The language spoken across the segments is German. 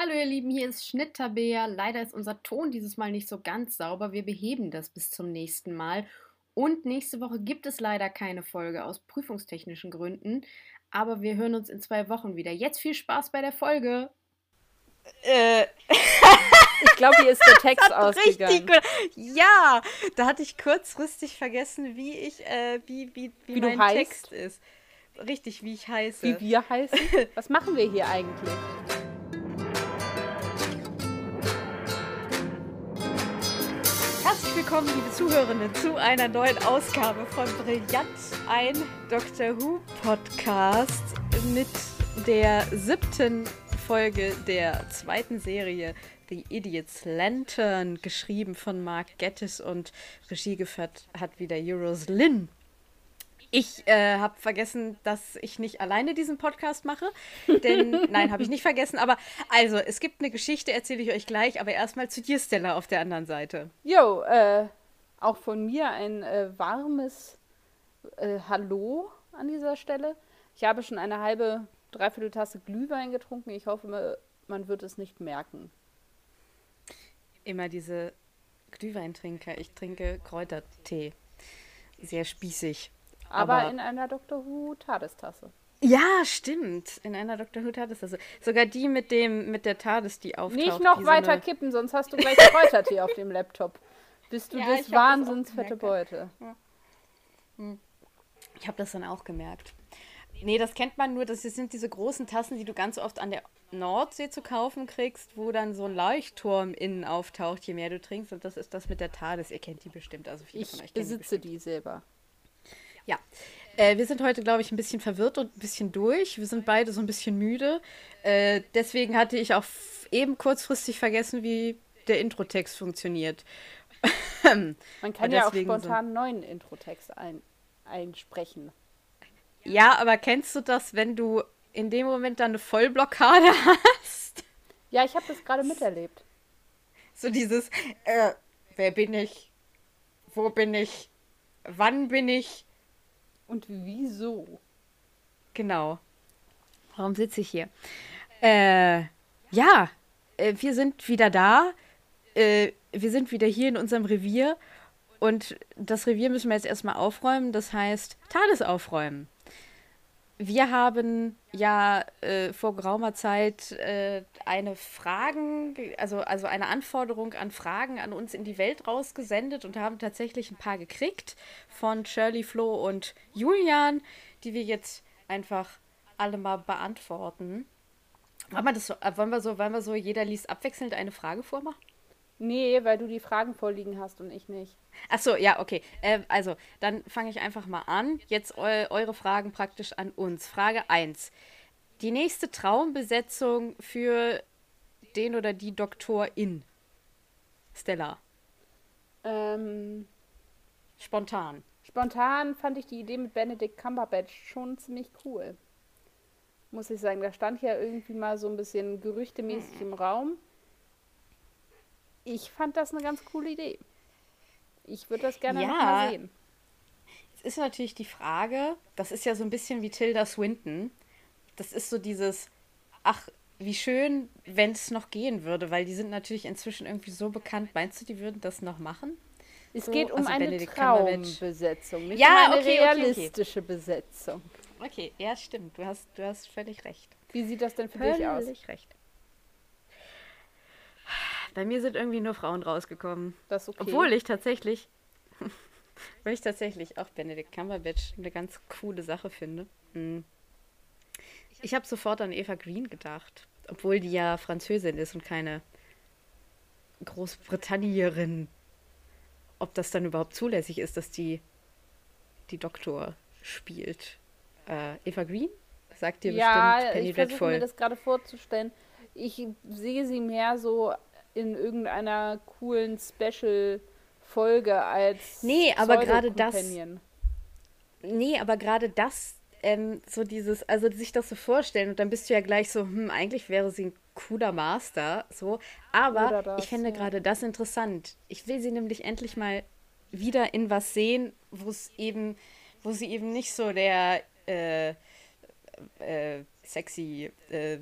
Hallo ihr Lieben, hier ist Schnitt-Tabea. Leider ist unser Ton dieses Mal nicht so ganz sauber. Wir beheben das bis zum nächsten Mal. Und nächste Woche gibt es leider keine Folge aus prüfungstechnischen Gründen. Aber wir hören uns in zwei Wochen wieder. Jetzt viel Spaß bei der Folge. Äh. ich glaube, hier ist der Text ausgegangen. Richtig gut. Ja, da hatte ich kurzfristig vergessen, wie ich, äh, wie, wie, wie, wie mein Text ist. Richtig, wie ich heiße. Wie wir heißen? Was machen wir hier eigentlich? Willkommen, liebe Zuhörende, zu einer neuen Ausgabe von Brillant, ein Doctor Who Podcast mit der siebten Folge der zweiten Serie The Idiot's Lantern, geschrieben von Mark Gettis und Regie geführt hat wieder Euros Lynn. Ich äh, habe vergessen, dass ich nicht alleine diesen Podcast mache. Denn, nein, habe ich nicht vergessen. Aber also, es gibt eine Geschichte, erzähle ich euch gleich. Aber erstmal zu dir, Stella, auf der anderen Seite. Jo, äh, auch von mir ein äh, warmes äh, Hallo an dieser Stelle. Ich habe schon eine halbe, dreiviertel Tasse Glühwein getrunken. Ich hoffe, man wird es nicht merken. Immer diese Glühweintrinker. Ich trinke Kräutertee. Sehr spießig. Aber, aber in einer Dr. Who TARDIS-Tasse. Ja, stimmt. In einer Dr. Who TARDIS-Tasse. Sogar die mit dem mit der TARDIS, die auftaucht. Nicht noch weiter so kippen, sonst hast du gleich Kräutertee auf dem Laptop. Bist du ja, des Wahnsinns fette Beute. Ja. Hm. Ich habe das dann auch gemerkt. Nee, das kennt man nur. Das sind diese großen Tassen, die du ganz oft an der Nordsee zu kaufen kriegst, wo dann so ein Leuchtturm innen auftaucht, je mehr du trinkst. Und das ist das mit der TARDIS. Ihr kennt die bestimmt. Also viele ich von euch besitze die, die selber. Ja. Äh, wir sind heute, glaube ich, ein bisschen verwirrt und ein bisschen durch. Wir sind beide so ein bisschen müde. Äh, deswegen hatte ich auch eben kurzfristig vergessen, wie der Introtext funktioniert. Man kann ja auch spontan so einen neuen Introtext ein, einsprechen. Ja, aber kennst du das, wenn du in dem Moment dann eine Vollblockade hast? Ja, ich habe das gerade miterlebt. So dieses, äh, wer bin ich? Wo bin ich? Wann bin ich? Und wieso? Genau. Warum sitze ich hier? Äh, ja, äh, wir sind wieder da. Äh, wir sind wieder hier in unserem Revier. Und das Revier müssen wir jetzt erstmal aufräumen. Das heißt, Tales aufräumen wir haben ja äh, vor geraumer Zeit äh, eine Fragen, also, also eine Anforderung an Fragen an uns in die Welt rausgesendet und haben tatsächlich ein paar gekriegt von Shirley, Flo und Julian, die wir jetzt einfach alle mal beantworten. Wollen wir, das so, wollen wir so, wollen wir so, jeder liest abwechselnd eine Frage vormachen? Nee, weil du die Fragen vorliegen hast und ich nicht. Ach so, ja, okay. Äh, also, dann fange ich einfach mal an. Jetzt eu eure Fragen praktisch an uns. Frage 1. Die nächste Traumbesetzung für den oder die Doktorin. Stella. Ähm, spontan. Spontan fand ich die Idee mit Benedict Cumberbatch schon ziemlich cool. Muss ich sagen. Da stand ja irgendwie mal so ein bisschen gerüchtemäßig im Raum ich fand das eine ganz coole Idee. Ich würde das gerne ja. mal sehen. Es ist natürlich die Frage, das ist ja so ein bisschen wie Tilda Swinton. Das ist so dieses, ach, wie schön, wenn es noch gehen würde, weil die sind natürlich inzwischen irgendwie so bekannt. Meinst du, die würden das noch machen? Es so, geht um also eine Benedict Traumbesetzung, nicht ja, um eine okay, realistische okay, okay. Besetzung. Okay, ja, stimmt. Du hast, du hast völlig recht. Wie sieht das denn für völlig dich aus? Völlig recht. Bei mir sind irgendwie nur Frauen rausgekommen. Das ist okay. Obwohl ich tatsächlich, weil ich tatsächlich auch Benedict Cumberbatch eine ganz coole Sache finde. Hm. Ich habe sofort an Eva Green gedacht, obwohl die ja Französin ist und keine Großbritannierin. Ob das dann überhaupt zulässig ist, dass die die Doktor spielt. Äh, Eva Green? Sagt dir ja, bestimmt Penny ich versuche mir das gerade vorzustellen. Ich sehe sie mehr so in irgendeiner coolen Special-Folge als. Nee, aber gerade das. Nee, aber gerade das, ähm, so dieses, also sich das so vorstellen und dann bist du ja gleich so, hm, eigentlich wäre sie ein cooler Master, so. Aber das, ich finde ja. gerade das interessant. Ich will sie nämlich endlich mal wieder in was sehen, wo es eben, wo sie eben nicht so der äh, äh, sexy äh,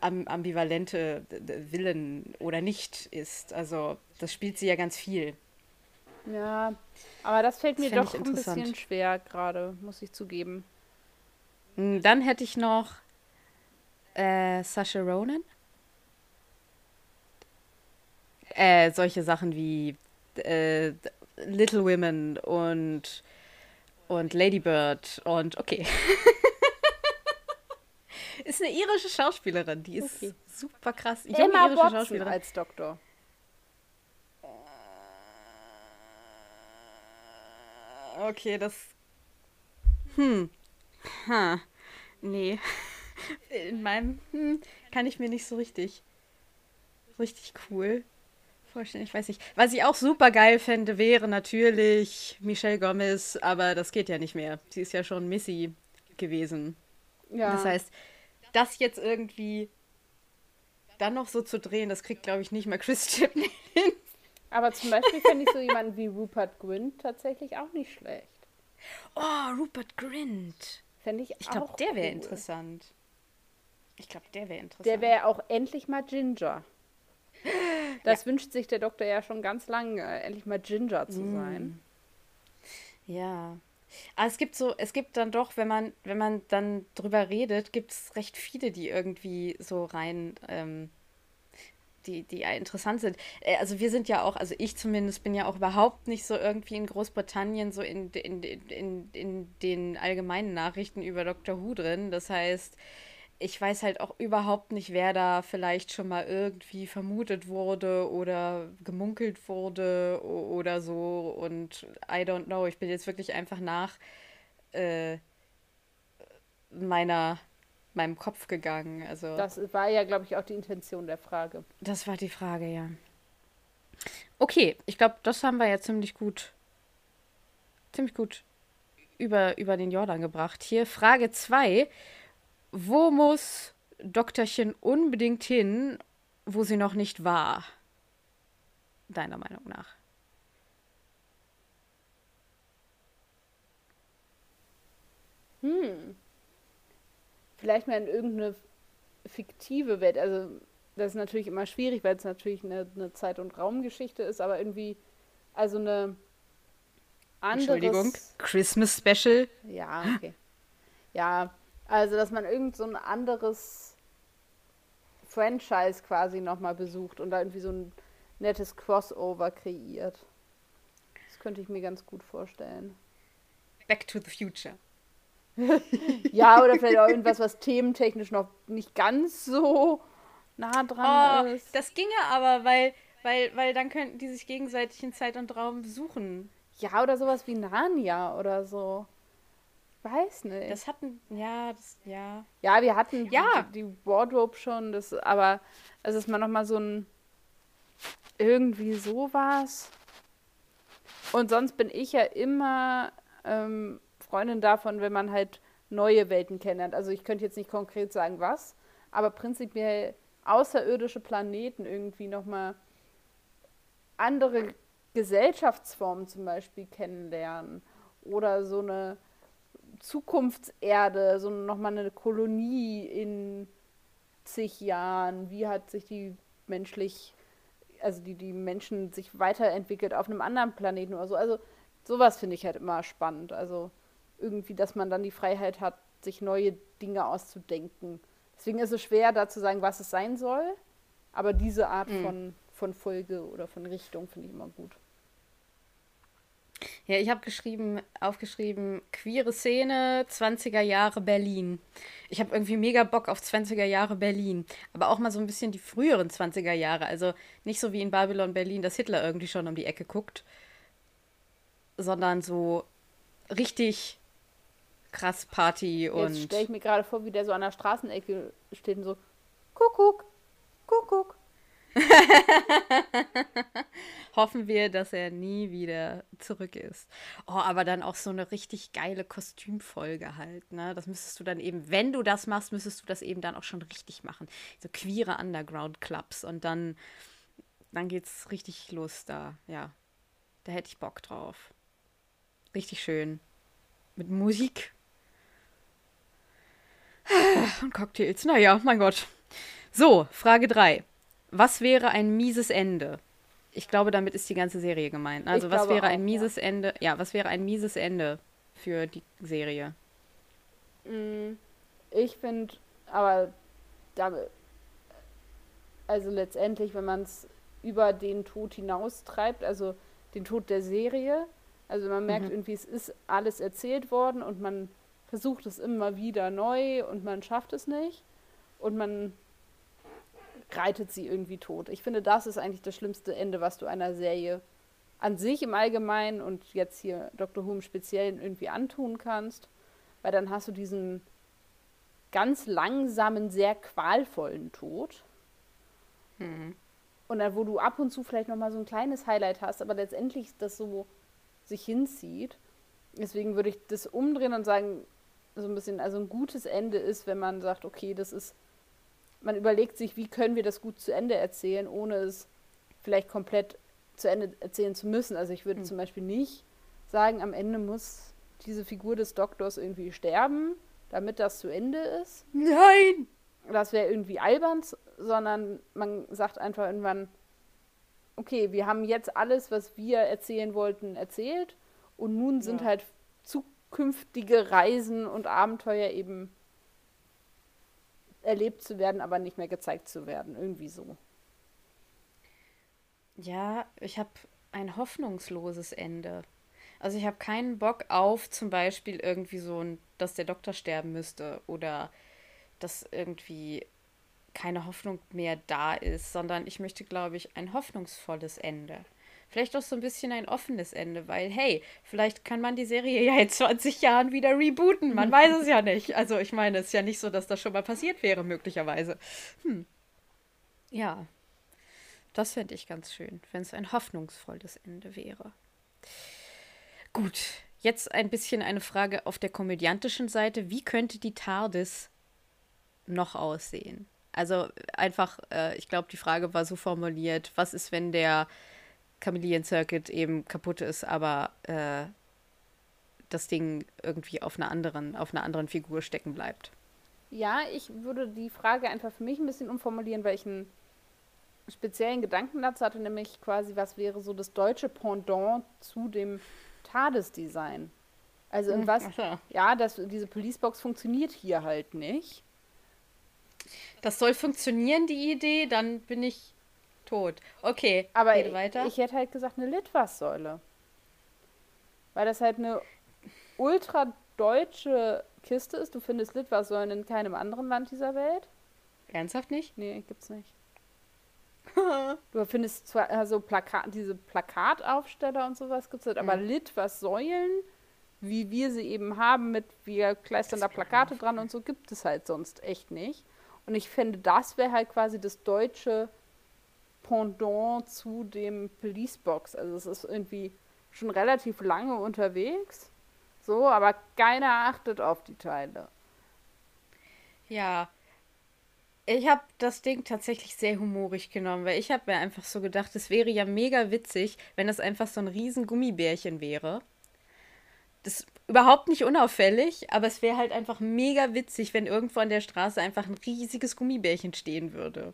ambivalente Willen oder nicht ist. Also das spielt sie ja ganz viel. Ja, aber das fällt mir das doch ein bisschen schwer gerade, muss ich zugeben. Hm, dann hätte ich noch äh, Sasha Ronan. Äh, solche Sachen wie äh, Little Women und, und Lady Bird und okay. ist eine irische Schauspielerin, die ist okay. super krass. Junge Emma irische Watson Schauspielerin. als Doktor. Okay, das. Hm. Ha. Nee. In meinem hm, kann ich mir nicht so richtig. Richtig cool vorstellen. Ich weiß nicht. Was ich auch super geil fände, wäre natürlich Michelle Gomez, aber das geht ja nicht mehr. Sie ist ja schon Missy gewesen. Ja. Das heißt, das jetzt irgendwie dann noch so zu drehen, das kriegt, glaube ich, nicht mal Chris Chibney hin. Aber zum Beispiel fände ich so jemanden wie Rupert Grint tatsächlich auch nicht schlecht. Oh, Rupert Grint. Fände ich, ich glaube, der wäre cool. interessant. Ich glaube, der wäre interessant. Der wäre auch endlich mal Ginger. Das ja. wünscht sich der Doktor ja schon ganz lange, endlich mal Ginger zu mm. sein. Ja. Aber es gibt so, es gibt dann doch, wenn man, wenn man dann drüber redet, gibt es recht viele, die irgendwie so rein, ähm, die, die interessant sind. Äh, also wir sind ja auch, also ich zumindest bin ja auch überhaupt nicht so irgendwie in Großbritannien so in, in, in, in den allgemeinen Nachrichten über Dr. Who drin. Das heißt, ich weiß halt auch überhaupt nicht, wer da vielleicht schon mal irgendwie vermutet wurde oder gemunkelt wurde oder so. Und I don't know. Ich bin jetzt wirklich einfach nach äh, meiner meinem Kopf gegangen. Also das war ja, glaube ich, auch die Intention der Frage. Das war die Frage, ja. Okay, ich glaube, das haben wir ja ziemlich gut, ziemlich gut über, über den Jordan gebracht. Hier Frage 2. Wo muss Doktorchen unbedingt hin, wo sie noch nicht war? Deiner Meinung nach? Hm. Vielleicht mal in irgendeine fiktive Welt. Also, das ist natürlich immer schwierig, weil es natürlich eine, eine Zeit- und Raumgeschichte ist, aber irgendwie, also eine andere. Entschuldigung, Christmas Special. Ja, okay. Ja, also, dass man irgend so ein anderes Franchise quasi nochmal besucht und da irgendwie so ein nettes Crossover kreiert. Das könnte ich mir ganz gut vorstellen. Back to the Future. ja, oder vielleicht auch irgendwas, was thementechnisch noch nicht ganz so nah dran oh, ist. Das ginge aber, weil, weil, weil dann könnten die sich gegenseitig in Zeit und Raum besuchen. Ja, oder sowas wie Narnia oder so weiß nicht. Das hatten, ja, das, ja. Ja, wir hatten ja. Die, die Wardrobe schon, das, aber es ist mal nochmal so ein irgendwie sowas. Und sonst bin ich ja immer ähm, Freundin davon, wenn man halt neue Welten kennenlernt. Also ich könnte jetzt nicht konkret sagen, was, aber prinzipiell außerirdische Planeten irgendwie nochmal andere Gesellschaftsformen zum Beispiel kennenlernen oder so eine Zukunftserde, so nochmal eine Kolonie in zig Jahren. Wie hat sich die menschlich, also die, die Menschen sich weiterentwickelt auf einem anderen Planeten oder so. Also sowas finde ich halt immer spannend. Also irgendwie, dass man dann die Freiheit hat, sich neue Dinge auszudenken. Deswegen ist es schwer, da zu sagen, was es sein soll. Aber diese Art mhm. von, von Folge oder von Richtung finde ich immer gut. Ja, ich habe geschrieben, aufgeschrieben, queere Szene, 20er Jahre Berlin. Ich habe irgendwie mega Bock auf 20er Jahre Berlin. Aber auch mal so ein bisschen die früheren 20er Jahre. Also nicht so wie in Babylon Berlin, dass Hitler irgendwie schon um die Ecke guckt. Sondern so richtig krass Party und. Jetzt stelle ich mir gerade vor, wie der so an der Straßenecke steht und so: Kuckuck, Kuckuck. Hoffen wir, dass er nie wieder zurück ist. Oh, aber dann auch so eine richtig geile Kostümfolge halt, ne? Das müsstest du dann eben, wenn du das machst, müsstest du das eben dann auch schon richtig machen. So queere Underground-Clubs und dann, dann geht's richtig los da, ja. Da hätte ich Bock drauf. Richtig schön. Mit Musik. Und Cocktails. Naja, mein Gott. So, Frage 3. Was wäre ein mieses Ende? Ich glaube, damit ist die ganze Serie gemeint. Also, Ich was wäre auch, ein mieses Ende? Ja, was wäre ein mieses Ende für die Serie? Mm, Ich finde, aber damit, also letztendlich, wenn man es über den Tod hinaustreibt, also den Tod der Serie, also man merkt Mhm. irgendwie, es ist alles erzählt worden und man versucht es immer wieder neu und man schafft es nicht und man reitet sie irgendwie tot. Ich finde, das ist eigentlich das schlimmste Ende, was du einer Serie an sich im Allgemeinen und jetzt hier Dr. Who im Speziellen irgendwie antun kannst, weil dann hast du diesen ganz langsamen, sehr qualvollen Tod. Und dann, wo du ab und zu vielleicht nochmal so ein kleines Highlight hast, aber letztendlich das so sich hinzieht. Deswegen würde ich das umdrehen und sagen, so ein bisschen, also ein gutes Ende ist, wenn man sagt, okay, das ist, man überlegt sich, wie können wir das gut zu Ende erzählen, ohne es vielleicht komplett zu Ende erzählen zu müssen. Also ich würde zum Beispiel nicht sagen, am Ende muss diese Figur des Doktors irgendwie sterben, damit das zu Ende ist Nein! das wäre irgendwie albern, sondern man sagt einfach irgendwann, okay, wir haben jetzt alles, was wir erzählen wollten, erzählt und nun sind Ja. halt zukünftige Reisen und Abenteuer eben erlebt zu werden, aber nicht mehr gezeigt zu werden. Irgendwie so. Ja, ich habe ein hoffnungsloses Ende. Also ich habe keinen Bock auf zum Beispiel irgendwie so ein, dass der Doktor sterben müsste oder dass irgendwie keine Hoffnung mehr da ist, sondern ich möchte, glaube ich, ein hoffnungsvolles Ende. Vielleicht auch so ein bisschen ein offenes Ende, weil, hey, vielleicht kann man die Serie ja in 20 Jahren wieder rebooten. Man weiß es ja nicht. Also ich meine, es ist ja nicht so, dass das schon mal passiert wäre, möglicherweise. Hm. Ja, das fände ich ganz schön, wenn es ein hoffnungsvolles Ende wäre. Gut, jetzt ein bisschen eine Frage auf der komödiantischen Seite. Wie könnte die TARDIS noch aussehen? Also einfach, äh, ich glaube, die Frage war so formuliert, was ist, wenn der Chameleon Circuit eben kaputt ist, aber äh, das Ding irgendwie auf einer anderen, auf einer anderen Figur stecken bleibt. Ja, ich würde die Frage einfach für mich ein bisschen umformulieren, weil ich einen speziellen Gedanken dazu hatte, nämlich quasi, was wäre so das deutsche Pendant zu dem TARDIS-Design? Also in was, Ach so. ja, das, diese Policebox funktioniert hier halt nicht. Das soll funktionieren, die Idee, dann bin ich tot. Okay, Aber ich, weiter. ich hätte halt gesagt, eine Litwas-Säule. Weil das halt eine ultra deutsche Kiste ist. Du findest Litwas-Säulen in keinem anderen Land dieser Welt. Ernsthaft nicht? Nee, gibt's nicht. Du findest zwar also Plaka diese Plakataufsteller und sowas gibt's halt, aber Mhm. Wie wir sie eben haben, mit wir kleistern da Plakate dran und so, gibt es halt sonst echt nicht. Und ich finde, das wäre halt quasi das deutsche Pendant zu dem Policebox. Also es ist irgendwie schon relativ lange unterwegs. So, aber keiner achtet auf die Teile. Ja. Ich habe das Ding tatsächlich sehr humorig genommen, weil ich habe mir einfach so gedacht, es wäre ja mega witzig, wenn das einfach so ein riesen Gummibärchen wäre. Das ist überhaupt nicht unauffällig, aber es wäre halt einfach mega witzig, wenn irgendwo an der Straße einfach ein riesiges Gummibärchen stehen würde.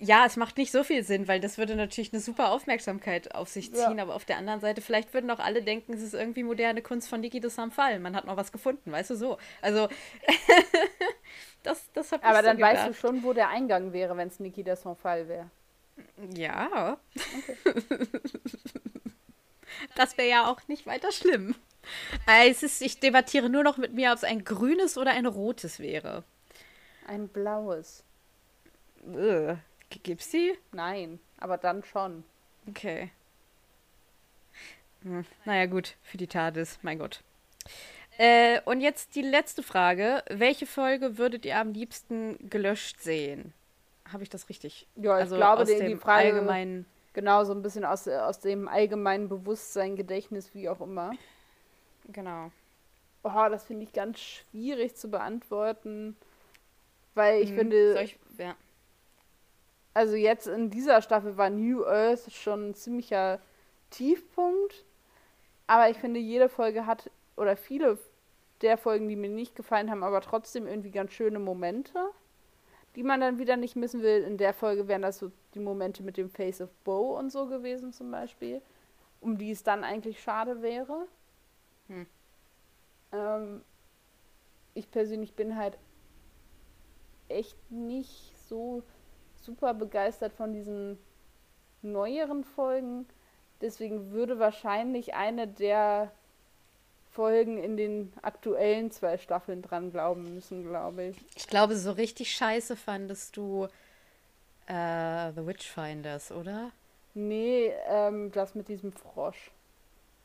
Ja, es macht nicht so viel Sinn, weil das würde natürlich eine super Aufmerksamkeit auf sich Ja. ziehen, aber auf der anderen Seite, vielleicht würden auch alle denken, es ist irgendwie moderne Kunst von Niki de Saint-Fall. Man hat noch was gefunden, weißt du so. Also, das, das habe ich Aber so dann weißt gedacht. du schon, wo der Eingang wäre, wenn es Niki der Fall wäre. Ja. Das wäre ja auch nicht weiter schlimm. Äh, Es ist, ich debattiere nur noch mit mir, ob es ein grünes oder ein rotes wäre. Ein blaues. Äh, gibt's die? Nein, aber dann schon. Okay. Hm, naja, gut, für die TARDIS, mein Gott. Äh, und jetzt die letzte Frage. Welche Folge würdet ihr am liebsten gelöscht sehen? Habe ich das richtig? Ja, ich glaube, aus die- die dem Frage- allgemeinen. Genau, so ein bisschen aus, aus dem allgemeinen Bewusstsein, Gedächtnis, wie auch immer. Genau. Oh, das finde ich ganz schwierig zu beantworten. Weil ich Hm, finde, ich, ja. Also jetzt in dieser Staffel war New Earth schon ein ziemlicher Tiefpunkt. Aber ich finde, jede Folge hat, oder viele der Folgen, die mir nicht gefallen haben, aber trotzdem irgendwie ganz schöne Momente. die man dann wieder nicht missen will. In der Folge wären das so die Momente mit dem Face of Bo und so gewesen zum Beispiel, um die es dann eigentlich schade wäre. Hm. Ähm, ich persönlich bin halt echt nicht so super begeistert von diesen neueren Folgen. Deswegen würde wahrscheinlich eine der Folgen in den aktuellen zwei Staffeln dran glauben müssen, glaube ich. Ich glaube, so richtig scheiße fandest du äh, The Witchfinders, oder? Nee, ähm, das mit diesem Frosch.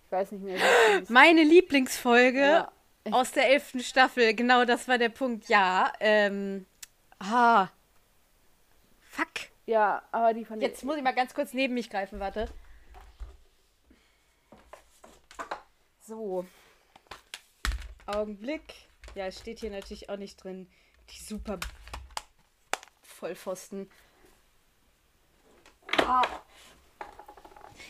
Ich weiß nicht mehr, Meine Lieblingsfolge ja. aus der elften Staffel, genau das war der Punkt. Ja, ähm. Ah. Fuck. Ja, aber die von Jetzt muss ich mal ganz kurz neben mich greifen, warte. So. Augenblick. Ja, es steht hier natürlich auch nicht drin. Die super Vollpfosten. Ah.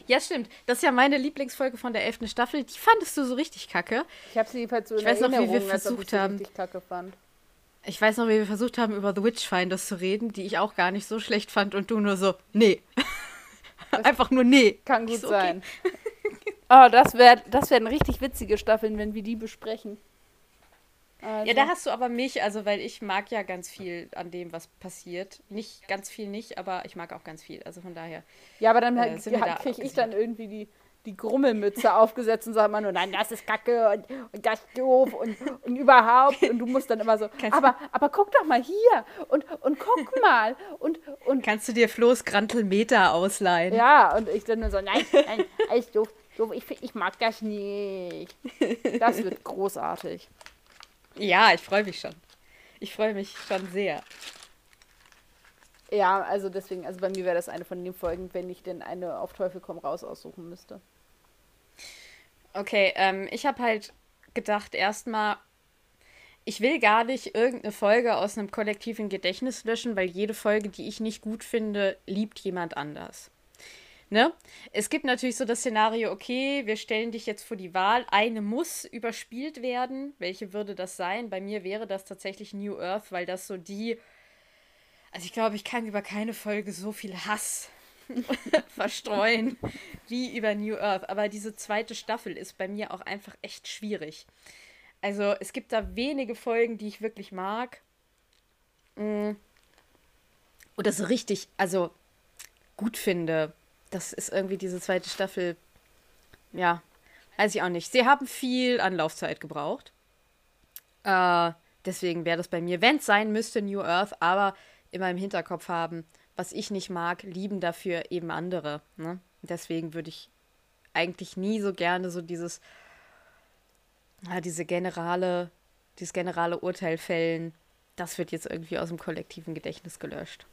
Ja, stimmt. Das ist ja meine Lieblingsfolge von der 11. Staffel. Die fandest du so richtig kacke. Ich habe sie jedenfalls so ich in weiß Erinnerung, noch, wie wir versucht haben. Ich weiß noch, wie wir versucht haben, über The Witchfinders zu reden, die ich auch gar nicht so schlecht fand und du nur so, nee. Einfach nur nee. Kann gut so, okay. sein. Oh, das wäre das wären richtig witzige Staffeln, wenn wir die besprechen. Also. Ja, da hast du aber mich, also weil ich mag ja ganz viel an dem, was passiert. Nicht ganz viel nicht, aber ich mag auch ganz viel. Also von daher. Ja, aber dann äh, da kriege ich dann irgendwie die, die Grummelmütze aufgesetzt und sage immer nur, nein, das ist kacke und, und das ist doof und, und überhaupt. Und du musst dann immer so, aber, aber guck doch mal hier und, und guck mal. Und, und Kannst du dir Flo's Grantelmeter ausleihen? Ja, und ich dann nur so, nein, nein, alles doof. So, ich, ich mag das nicht. Das wird großartig. Ja, ich freue mich schon. Ich freue mich schon sehr. Ja, also deswegen, also bei mir wäre das eine von den Folgen, wenn ich denn eine auf Teufel komm raus aussuchen müsste. Okay, ähm, ich habe halt gedacht, erstmal, ich will gar nicht irgendeine Folge aus einem kollektiven Gedächtnis löschen, weil jede Folge, die ich nicht gut finde, liebt jemand anders. Ne? Es gibt natürlich so das Szenario, okay, wir stellen dich jetzt vor die Wahl, eine muss überspielt werden. Welche würde das sein? Bei mir wäre das tatsächlich New Earth, weil das so die. Also ich glaube, ich kann über keine Folge so viel Hass verstreuen wie über New Earth. Aber diese zweite Staffel ist bei mir auch einfach echt schwierig. Also es gibt da wenige Folgen, die ich wirklich mag. Mm. so richtig, also gut finde das ist irgendwie diese zweite Staffel. Ja, weiß ich auch nicht. Sie haben viel Anlaufzeit gebraucht. Äh, deswegen wäre das bei mir, wenn es sein müsste, New Earth, aber immer im Hinterkopf haben, was ich nicht mag, lieben dafür eben andere. Ne? Deswegen würde ich eigentlich nie so gerne so dieses, ja, diese generale, dieses generale Urteil fällen. Das wird jetzt irgendwie aus dem kollektiven Gedächtnis gelöscht.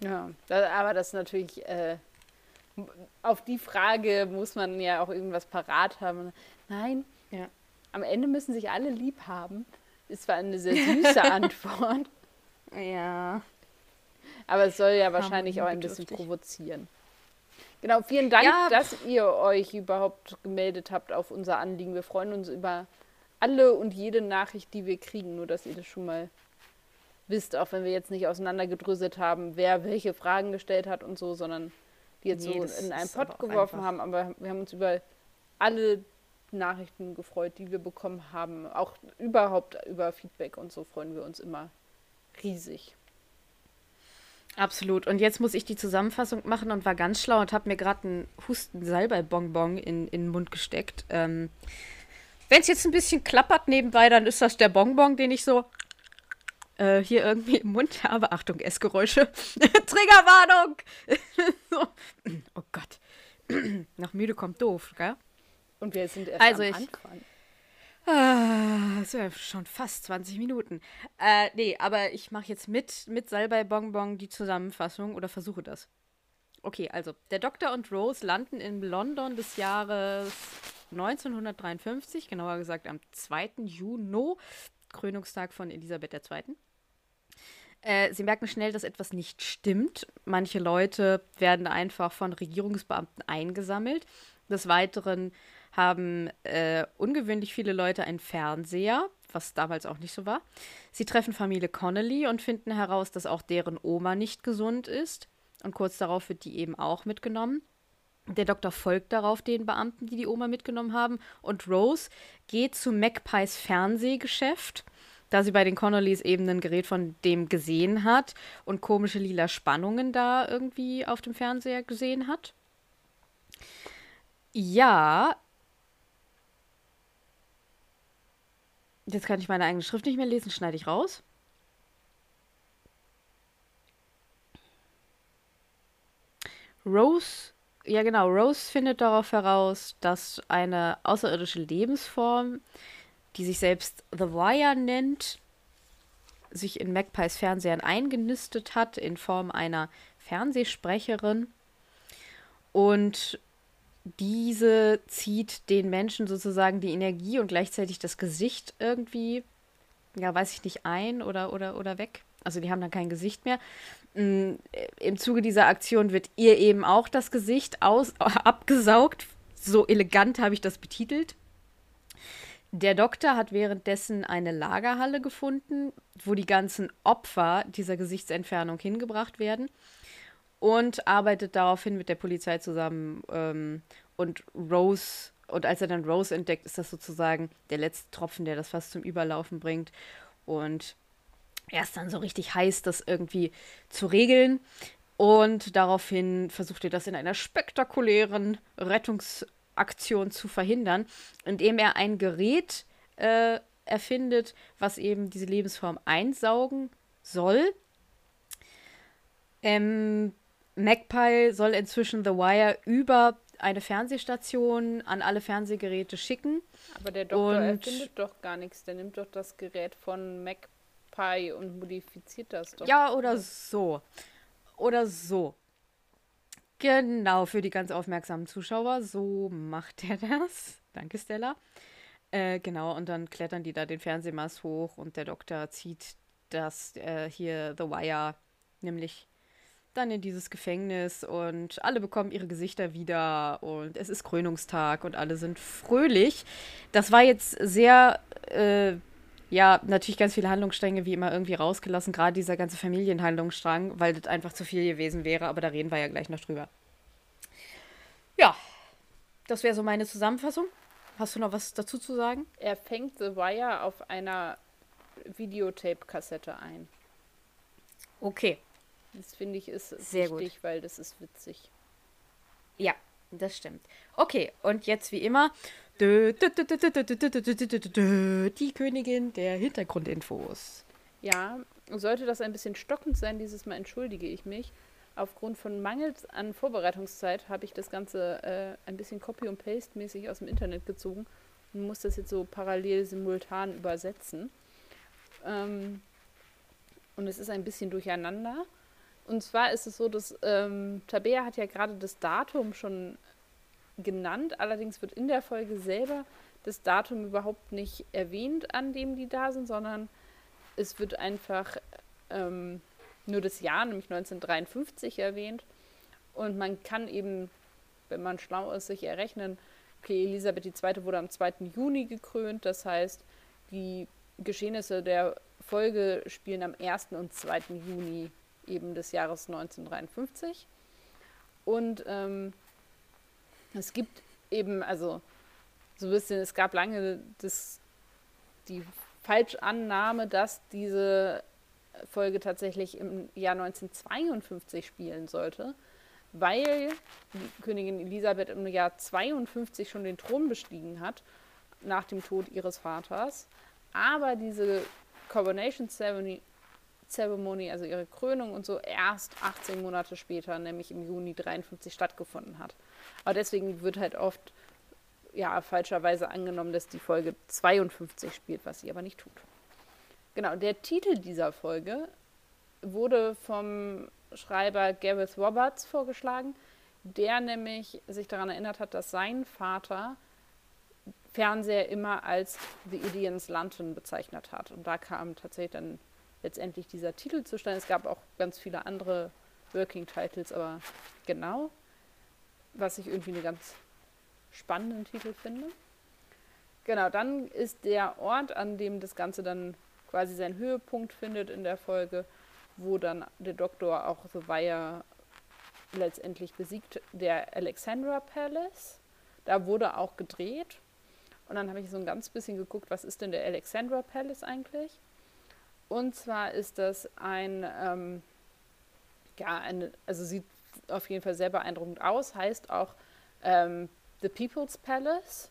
Ja, aber das ist natürlich äh, auf die Frage muss man ja auch irgendwas parat haben. Nein, ja. am Ende müssen sich alle lieb haben. Ist zwar eine sehr süße Antwort. Ja. Aber es soll ja wahrscheinlich auch ein bisschen provozieren. Genau, vielen Dank, ja. dass ihr euch überhaupt gemeldet habt auf unser Anliegen. Wir freuen uns über alle und jede Nachricht, die wir kriegen, nur dass ihr das schon mal wisst, auch wenn wir jetzt nicht auseinandergedröselt haben, wer welche Fragen gestellt hat und so, sondern die jetzt nee, so in einen Pott geworfen einfach. haben, aber wir haben uns über alle Nachrichten gefreut, die wir bekommen haben. Auch überhaupt über Feedback und so freuen wir uns immer riesig. Absolut. Und jetzt muss ich die Zusammenfassung machen und war ganz schlau und habe mir gerade einen Husten-Salbei-Bonbon in, in den Mund gesteckt. Ähm, Wenn es jetzt ein bisschen klappert nebenbei, dann ist das der Bonbon, den ich so äh, hier irgendwie im Mund habe. Achtung, Essgeräusche. Triggerwarnung! so. Oh Gott. Nach müde kommt doof, gell? Und wir sind erst also am ich, Anfang. Ah, das ja schon fast 20 Minuten. Äh, nee, aber ich mache jetzt mit, mit Salbei Bonbon die Zusammenfassung oder versuche das. Okay, also der Doktor und Rose landen in London des Jahres 1953, genauer gesagt am 2. Juni, Krönungstag von Elisabeth II. Äh, sie merken schnell, dass etwas nicht stimmt. Manche Leute werden einfach von Regierungsbeamten eingesammelt. Des Weiteren haben äh, ungewöhnlich viele Leute einen Fernseher, was damals auch nicht so war. Sie treffen Familie Connolly und finden heraus, dass auch deren Oma nicht gesund ist. Und kurz darauf wird die eben auch mitgenommen. Der Doktor folgt darauf den Beamten, die die Oma mitgenommen haben. Und Rose geht zu Magpies Fernsehgeschäft, da sie bei den Connollys eben ein Gerät von dem gesehen hat und komische lila Spannungen da irgendwie auf dem Fernseher gesehen hat. Ja. Jetzt kann ich meine eigene Schrift nicht mehr lesen, schneide ich raus. Rose, ja genau, Rose findet darauf heraus, dass eine außerirdische Lebensform, die sich selbst The Wire nennt, sich in Magpies Fernsehern eingenistet hat in Form einer Fernsehsprecherin. Und diese zieht den Menschen sozusagen die Energie und gleichzeitig das Gesicht irgendwie, ja, weiß ich nicht, ein oder, oder, oder weg. Also die haben dann kein Gesicht mehr. Mm, Im Zuge dieser Aktion wird ihr eben auch das Gesicht aus, abgesaugt. So elegant habe ich das betitelt. Der Doktor hat währenddessen eine Lagerhalle gefunden, wo die ganzen Opfer dieser Gesichtsentfernung hingebracht werden und arbeitet daraufhin mit der Polizei zusammen. Ähm, und Rose, und als er dann Rose entdeckt, ist das sozusagen der letzte Tropfen, der das fast zum Überlaufen bringt. Und er ist dann so richtig heiß, das irgendwie zu regeln. Und daraufhin versucht er das in einer spektakulären Rettungsaktion zu verhindern, indem er ein Gerät äh, erfindet, was eben diese Lebensform einsaugen soll. Ähm, Magpie soll inzwischen The Wire über eine Fernsehstation an alle Fernsehgeräte schicken. Aber der Doktor und erfindet doch gar nichts. Der nimmt doch das Gerät von Magpie und modifiziert das doch. Ja, oder so. Oder so. Genau, für die ganz aufmerksamen Zuschauer. So macht er das. Danke, Stella. Äh, genau, und dann klettern die da den Fernsehmast hoch und der Doktor zieht das äh, hier The Wire nämlich dann in dieses Gefängnis und alle bekommen ihre Gesichter wieder und es ist Krönungstag und alle sind fröhlich. Das war jetzt sehr, äh, ja, natürlich ganz viele Handlungsstränge wie immer irgendwie rausgelassen, gerade dieser ganze Familienhandlungsstrang, weil das einfach zu viel gewesen wäre, aber da reden wir ja gleich noch drüber. Ja, das wäre so meine Zusammenfassung. Hast du noch was dazu zu sagen? Er fängt The Wire auf einer Videotape-Kassette ein. Okay, das finde ich ist Sehr wichtig, gut. weil das ist witzig. Ja, das stimmt. Okay, und jetzt wie immer die Königin der Hintergrundinfos. Ja, sollte das ein bisschen stockend sein, dieses Mal entschuldige ich mich. Aufgrund von Mangels an Vorbereitungszeit habe ich das Ganze äh, ein bisschen Copy- und Paste-mäßig aus dem Internet gezogen und muss das jetzt so parallel simultan übersetzen. Ähm, und es ist ein bisschen durcheinander. Und zwar ist es so, dass ähm, Tabea hat ja gerade das Datum schon genannt, allerdings wird in der Folge selber das Datum überhaupt nicht erwähnt, an dem die da sind, sondern es wird einfach ähm, nur das Jahr, nämlich 1953, erwähnt. Und man kann eben, wenn man schlau ist, sich errechnen, okay, Elisabeth II. wurde am 2. Juni gekrönt, das heißt, die Geschehnisse der Folge spielen am 1. und 2. Juni eben des Jahres 1953. Und ähm, es gibt eben, also so ein bisschen, es gab lange das, die Falschannahme, dass diese Folge tatsächlich im Jahr 1952 spielen sollte, weil die Königin Elisabeth im Jahr 52 schon den Thron bestiegen hat, nach dem Tod ihres Vaters. Aber diese Coronation Ceremony Ceremony, also ihre Krönung und so, erst 18 Monate später, nämlich im Juni 53 stattgefunden hat. Aber deswegen wird halt oft ja falscherweise angenommen, dass die Folge 52 spielt, was sie aber nicht tut. Genau, der Titel dieser Folge wurde vom Schreiber Gareth Roberts vorgeschlagen, der nämlich sich daran erinnert hat, dass sein Vater Fernseher immer als The Idiot's Lantern bezeichnet hat. Und da kam tatsächlich dann letztendlich dieser Titel zustande. Es gab auch ganz viele andere Working Titles, aber genau, was ich irgendwie einen ganz spannenden Titel finde. Genau, dann ist der Ort, an dem das Ganze dann quasi seinen Höhepunkt findet in der Folge, wo dann der Doktor auch so Weiher letztendlich besiegt, der Alexandra Palace. Da wurde auch gedreht. Und dann habe ich so ein ganz bisschen geguckt, was ist denn der Alexandra Palace eigentlich? Und zwar ist das ein, ähm, ja, eine, also sieht auf jeden Fall sehr beeindruckend aus, heißt auch ähm, The People's Palace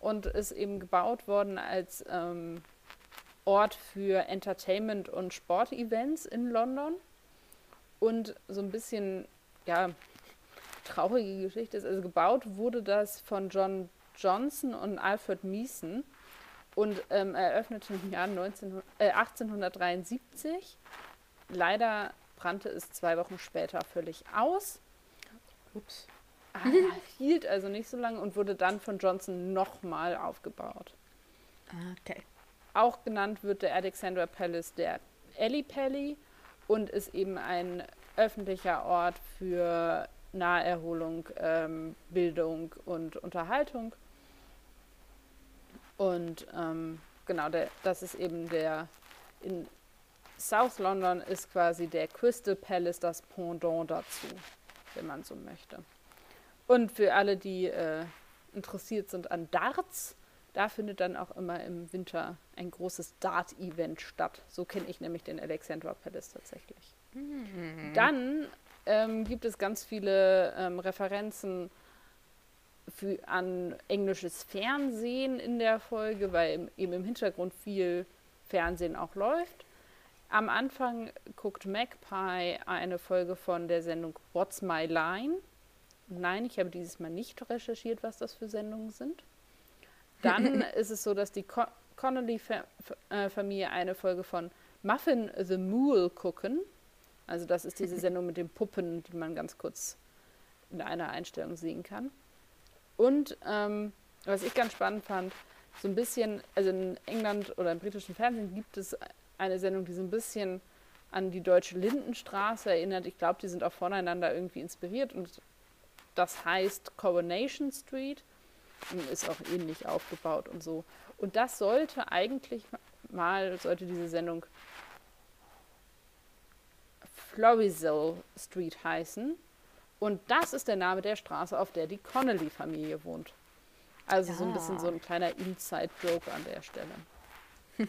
und ist eben gebaut worden als ähm, Ort für Entertainment- und Sportevents in London. Und so ein bisschen, ja, traurige Geschichte ist, also gebaut wurde das von John Johnson und Alfred Meeson und ähm, eröffnete im Jahr 19, äh, 1873. Leider brannte es zwei Wochen später völlig aus. Ups. Ah, hielt also nicht so lange und wurde dann von Johnson nochmal aufgebaut. Okay. Auch genannt wird der Alexandra Palace der Ellipelli und ist eben ein öffentlicher Ort für Naherholung, ähm, Bildung und Unterhaltung. Und ähm, genau, der, das ist eben der in South London ist quasi der Crystal Palace das Pendant dazu, wenn man so möchte. Und für alle, die äh, interessiert sind an Darts, da findet dann auch immer im Winter ein großes Dart-Event statt. So kenne ich nämlich den Alexandra Palace tatsächlich. Mhm. Dann ähm, gibt es ganz viele ähm, Referenzen für, an englisches Fernsehen in der Folge, weil im, eben im Hintergrund viel Fernsehen auch läuft. Am Anfang guckt Magpie eine Folge von der Sendung What's My Line. Nein, ich habe dieses Mal nicht recherchiert, was das für Sendungen sind. Dann ist es so, dass die Co Connolly-Familie eine Folge von Muffin the Mule gucken. Also das ist diese Sendung mit den Puppen, die man ganz kurz in einer Einstellung sehen kann. Und ähm, was ich ganz spannend fand, so ein bisschen, also in England oder im britischen Fernsehen gibt es eine Sendung, die so ein bisschen an die deutsche Lindenstraße erinnert. Ich glaube, die sind auch voneinander irgendwie inspiriert und das heißt Coronation Street und ist auch ähnlich aufgebaut und so. Und das sollte eigentlich mal, sollte diese Sendung Florizel Street heißen. Und das ist der Name der Straße, auf der die Connolly-Familie wohnt. Also ja. so ein bisschen so ein kleiner Inside-Joke an der Stelle.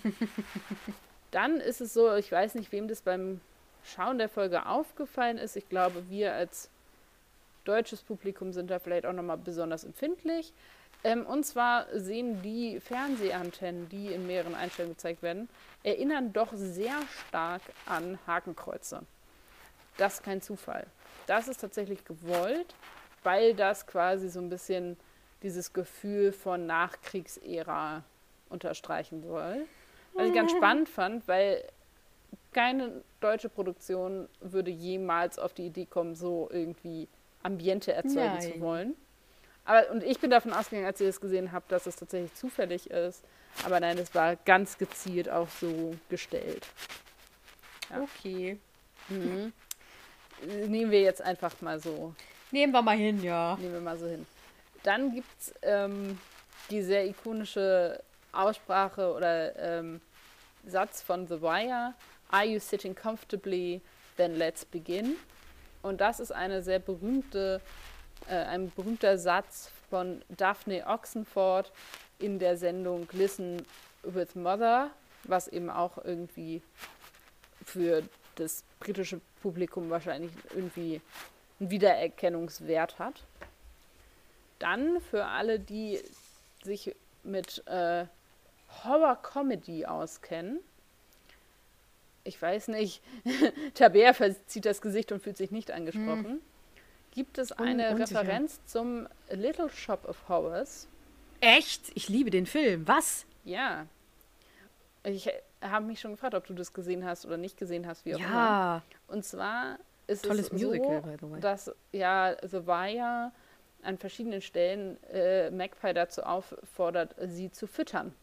Dann ist es so, ich weiß nicht, wem das beim Schauen der Folge aufgefallen ist. Ich glaube, wir als deutsches Publikum sind da vielleicht auch nochmal besonders empfindlich. Ähm, und zwar sehen die Fernsehantennen, die in mehreren Einstellungen gezeigt werden, erinnern doch sehr stark an Hakenkreuze. Das ist kein Zufall. Das ist tatsächlich gewollt, weil das quasi so ein bisschen dieses Gefühl von Nachkriegsära unterstreichen soll. Was ich ganz mhm. spannend fand, weil keine deutsche Produktion würde jemals auf die Idee kommen, so irgendwie Ambiente erzeugen Nein. zu wollen. Aber, und ich bin davon ausgegangen, als ich das gesehen habe, dass es tatsächlich zufällig ist. Aber nein, es war ganz gezielt auch so gestellt. Ja. Okay. Mhm nehmen wir jetzt einfach mal so. Nehmen wir mal hin, ja. Nehmen wir mal so hin. Dann gibt es ähm, die sehr ikonische Aussprache oder ähm, Satz von The Wire. Are you sitting comfortably? Then let's begin. Und das ist eine sehr berühmte, äh, ein berühmter Satz von Daphne Oxenford in der Sendung Listen with Mother, was eben auch irgendwie für das britische Publikum wahrscheinlich irgendwie einen Wiedererkennungswert hat. Dann für alle, die sich mit äh, Horror-Comedy auskennen, ich weiß nicht, Tabea verzieht das Gesicht und fühlt sich nicht angesprochen, hm. gibt es eine Un Referenz zum Little Shop of Horrors. Echt? Ich liebe den Film. Was? Ja. Ich habe mich schon gefragt, ob du das gesehen hast oder nicht gesehen hast, wie auch ja. immer. Und zwar ist Tolles es Musical, so, dass ja The Wire an verschiedenen Stellen äh, Magpie dazu auffordert, sie zu füttern.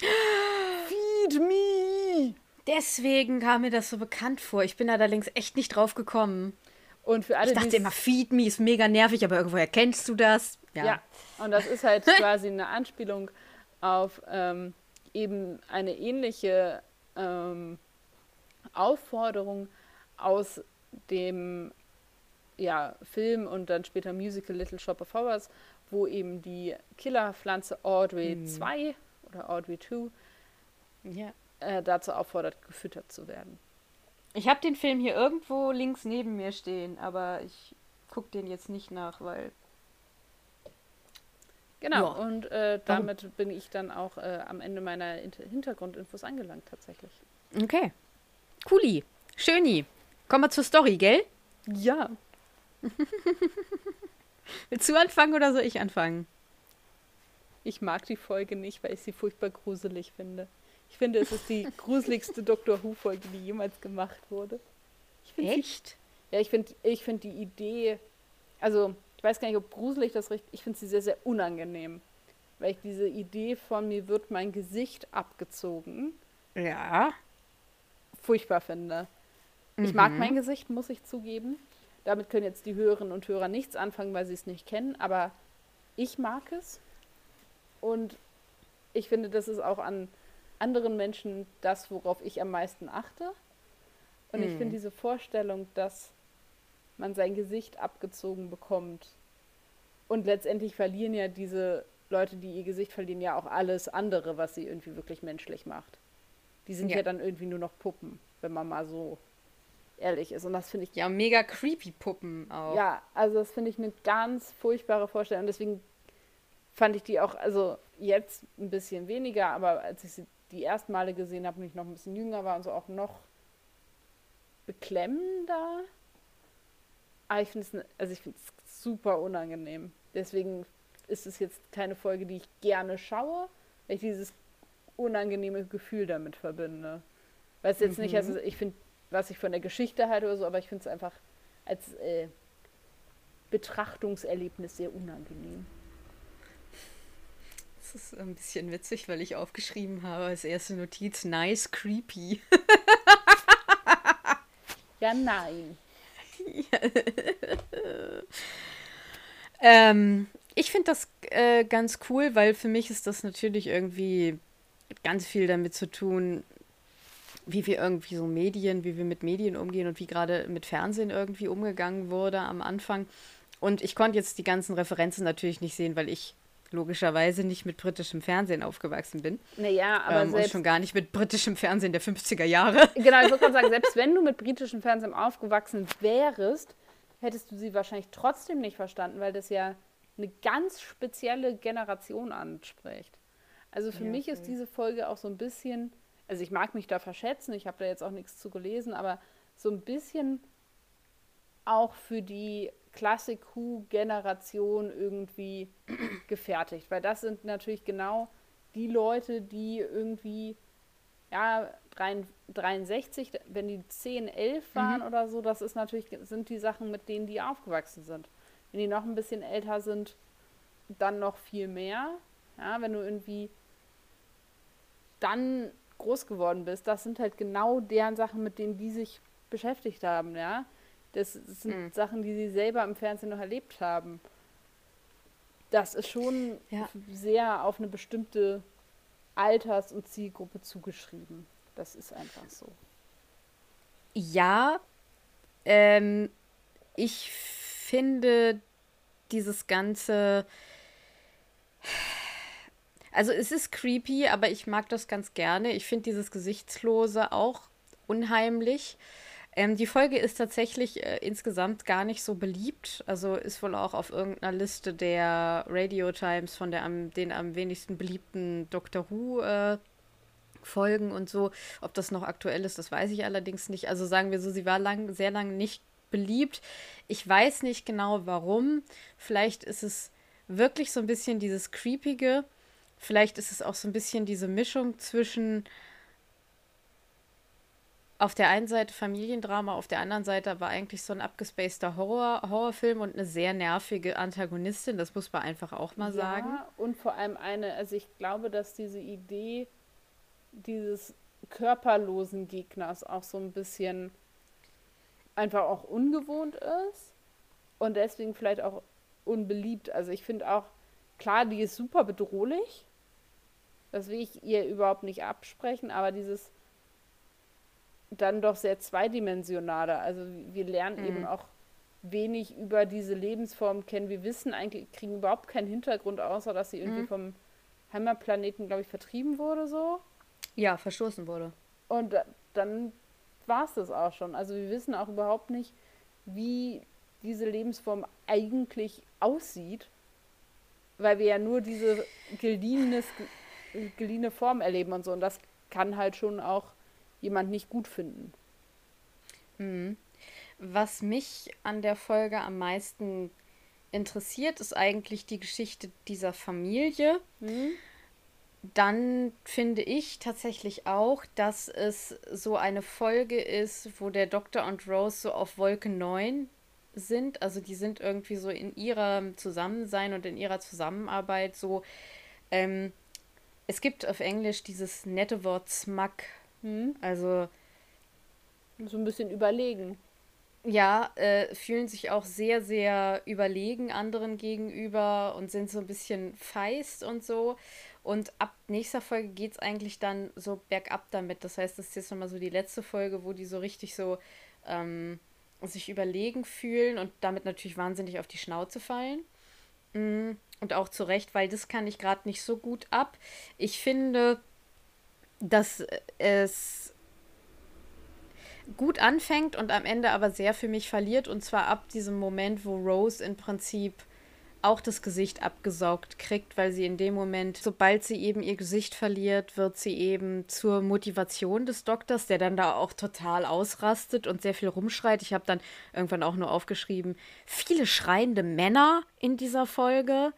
Feed me! Deswegen kam mir das so bekannt vor. Ich bin da allerdings echt nicht drauf gekommen. Und für alle, ich dachte immer, Feed me ist mega nervig, aber irgendwo erkennst du das. Ja, ja und das ist halt quasi eine Anspielung auf ähm, eben eine ähnliche ähm, Aufforderung aus dem ja, Film und dann später Musical Little Shop of Horrors, wo eben die Killerpflanze Audrey mhm. 2 oder Audrey 2 ja. äh, dazu auffordert, gefüttert zu werden. Ich habe den Film hier irgendwo links neben mir stehen, aber ich gucke den jetzt nicht nach, weil. Genau, ja. und äh, damit Warum? bin ich dann auch äh, am Ende meiner Hintergrundinfos angelangt, tatsächlich. Okay. Cooli. Schöni. Kommen wir zur Story, gell? Ja. Willst du anfangen oder soll ich anfangen? Ich mag die Folge nicht, weil ich sie furchtbar gruselig finde. Ich finde, es ist die gruseligste Doctor Who-Folge, die jemals gemacht wurde. Echt? Sie, ja, ich finde ich find die Idee, also ich weiß gar nicht, ob gruselig das richtig, ich finde sie sehr, sehr unangenehm. Weil ich diese Idee von mir wird mein Gesicht abgezogen. Ja. Furchtbar finde. Mhm. Ich mag mhm. mein Gesicht, muss ich zugeben. Damit können jetzt die Hörerinnen und Hörer nichts anfangen, weil sie es nicht kennen, aber ich mag es. Und ich finde, das ist auch an anderen Menschen das, worauf ich am meisten achte. Und hm. ich finde hm. diese Vorstellung, dass man sein Gesicht abgezogen bekommt und letztendlich verlieren ja diese Leute, die ihr Gesicht verlieren, ja auch alles andere, was sie irgendwie wirklich menschlich macht. Die sind ja, ja dann irgendwie nur noch Puppen, wenn man mal so ehrlich ist. Und das finde ich. Ja, mega creepy Puppen auch. Ja, also das finde ich eine ganz furchtbare Vorstellung. Deswegen fand ich die auch, also jetzt ein bisschen weniger, aber als ich sie die ersten Male gesehen habe und ich noch ein bisschen jünger war und so auch noch beklemmender. Aber ich finde es, also ich super unangenehm. Deswegen ist es jetzt keine Folge, die ich gerne schaue, weil ich dieses unangenehme Gefühl damit verbinde. Weil es jetzt mhm. nicht, also ich finde was ich von der Geschichte halte oder so, aber ich finde es einfach als äh, Betrachtungserlebnis sehr unangenehm. Das ist ein bisschen witzig, weil ich aufgeschrieben habe als erste Notiz, nice, creepy. ja, nein. Ähm, ich finde das äh, ganz cool, weil für mich ist das natürlich irgendwie ganz viel damit zu tun, wie wir irgendwie so Medien, wie wir mit Medien umgehen und wie gerade mit Fernsehen irgendwie umgegangen wurde am Anfang. Und ich konnte jetzt die ganzen Referenzen natürlich nicht sehen, weil ich logischerweise nicht mit britischem Fernsehen aufgewachsen bin. Naja, aber ähm, selbst... Und schon gar nicht mit britischem Fernsehen der 50er Jahre. Genau, ich würde mal sagen, selbst wenn du mit britischem Fernsehen aufgewachsen wärst, hättest du sie wahrscheinlich trotzdem nicht verstanden, weil das ja eine ganz spezielle Generation anspricht. Also für ja, mich ist diese Folge auch so ein bisschen also ich mag mich da verschätzen, ich habe da jetzt auch nichts zu gelesen, aber so ein bisschen auch für die Classic Who-Generation irgendwie gefertigt. Weil das sind natürlich genau die Leute, die irgendwie, ja, 63, wenn die 10, 11 waren mhm. oder so, das ist natürlich, sind die Sachen, mit denen die aufgewachsen sind. Wenn die noch ein bisschen älter sind, dann noch viel mehr. Ja, wenn du irgendwie dann groß geworden bist, das sind halt genau deren Sachen, mit denen die sich beschäftigt haben, ja. Das sind mhm. Sachen, die sie selber im Fernsehen noch erlebt haben. Das ist schon ja. sehr auf eine bestimmte Alters- und Zielgruppe zugeschrieben. Das ist einfach so. Ja, ähm, ich finde dieses ganze also es ist creepy, aber ich mag das ganz gerne. Ich finde dieses Gesichtslose auch unheimlich. Ähm, die Folge ist tatsächlich äh, insgesamt gar nicht so beliebt. Also ist wohl auch auf irgendeiner Liste der Radio Times von der am, den am wenigsten beliebten Doctor Who äh, Folgen und so. Ob das noch aktuell ist, das weiß ich allerdings nicht. Also sagen wir so, sie war lang, sehr lange nicht beliebt. Ich weiß nicht genau warum. Vielleicht ist es wirklich so ein bisschen dieses Creepige. Vielleicht ist es auch so ein bisschen diese Mischung zwischen auf der einen Seite Familiendrama, auf der anderen Seite aber eigentlich so ein abgespaceter Horror, Horrorfilm und eine sehr nervige Antagonistin, das muss man einfach auch mal ja, sagen. Und vor allem eine, also ich glaube, dass diese Idee dieses körperlosen Gegners auch so ein bisschen einfach auch ungewohnt ist und deswegen vielleicht auch unbeliebt. Also ich finde auch, klar, die ist super bedrohlich, das will ich ihr überhaupt nicht absprechen, aber dieses dann doch sehr zweidimensionale. Also wir lernen mhm. eben auch wenig über diese Lebensform kennen. Wir wissen eigentlich, kriegen überhaupt keinen Hintergrund, außer dass sie irgendwie mhm. vom Heimatplaneten, glaube ich, vertrieben wurde so. Ja, verstoßen wurde. Und dann war es das auch schon. Also wir wissen auch überhaupt nicht, wie diese Lebensform eigentlich aussieht, weil wir ja nur diese geliehenes, geliehene Form erleben und so. Und das kann halt schon auch jemand nicht gut finden. Mhm. Was mich an der Folge am meisten interessiert, ist eigentlich die Geschichte dieser Familie. Mhm. Dann finde ich tatsächlich auch, dass es so eine Folge ist, wo der Doktor und Rose so auf Wolke 9 sind. Also die sind irgendwie so in ihrem Zusammensein und in ihrer Zusammenarbeit so. Ähm, es gibt auf Englisch dieses nette Wort Smug. Hm? Also. So ein bisschen überlegen. Ja, äh, fühlen sich auch sehr, sehr überlegen anderen gegenüber und sind so ein bisschen feist und so. Und ab nächster Folge geht es eigentlich dann so bergab damit. Das heißt, das ist jetzt nochmal so die letzte Folge, wo die so richtig so ähm, sich überlegen fühlen und damit natürlich wahnsinnig auf die Schnauze fallen. Mm, und auch zu Recht, weil das kann ich gerade nicht so gut ab. Ich finde, dass es gut anfängt und am Ende aber sehr für mich verliert. Und zwar ab diesem Moment, wo Rose im Prinzip auch das Gesicht abgesaugt kriegt, weil sie in dem Moment, sobald sie eben ihr Gesicht verliert, wird sie eben zur Motivation des Doktors, der dann da auch total ausrastet und sehr viel rumschreit. Ich habe dann irgendwann auch nur aufgeschrieben, viele schreiende Männer in dieser Folge.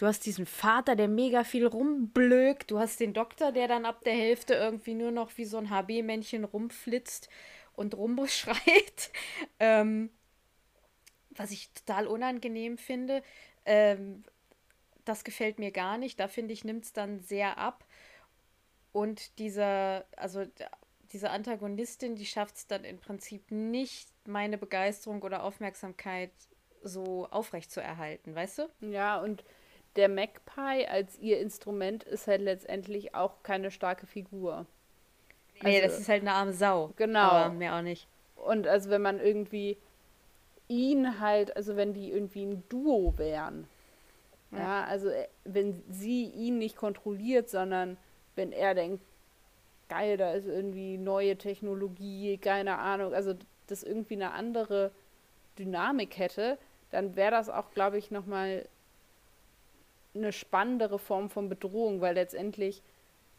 Du hast diesen Vater, der mega viel rumblökt. Du hast den Doktor, der dann ab der Hälfte irgendwie nur noch wie so ein HB-Männchen rumflitzt und rumschreit. ähm, was ich total unangenehm finde. Ähm, das gefällt mir gar nicht. Da finde ich, nimmt es dann sehr ab. Und dieser, also diese Antagonistin, die schafft es dann im Prinzip nicht, meine Begeisterung oder Aufmerksamkeit so aufrecht zu erhalten, weißt du? Ja, und der Magpie als ihr Instrument ist halt letztendlich auch keine starke Figur. Nee, also, das ist halt eine arme Sau. Genau. Aber mehr auch nicht. Und also wenn man irgendwie ihn halt, also wenn die irgendwie ein Duo wären. Ja, ja also äh, wenn sie ihn nicht kontrolliert, sondern wenn er denkt, geil, da ist irgendwie neue Technologie, keine Ahnung, also das irgendwie eine andere Dynamik hätte, dann wäre das auch, glaube ich, nochmal eine spannendere Form von Bedrohung, weil letztendlich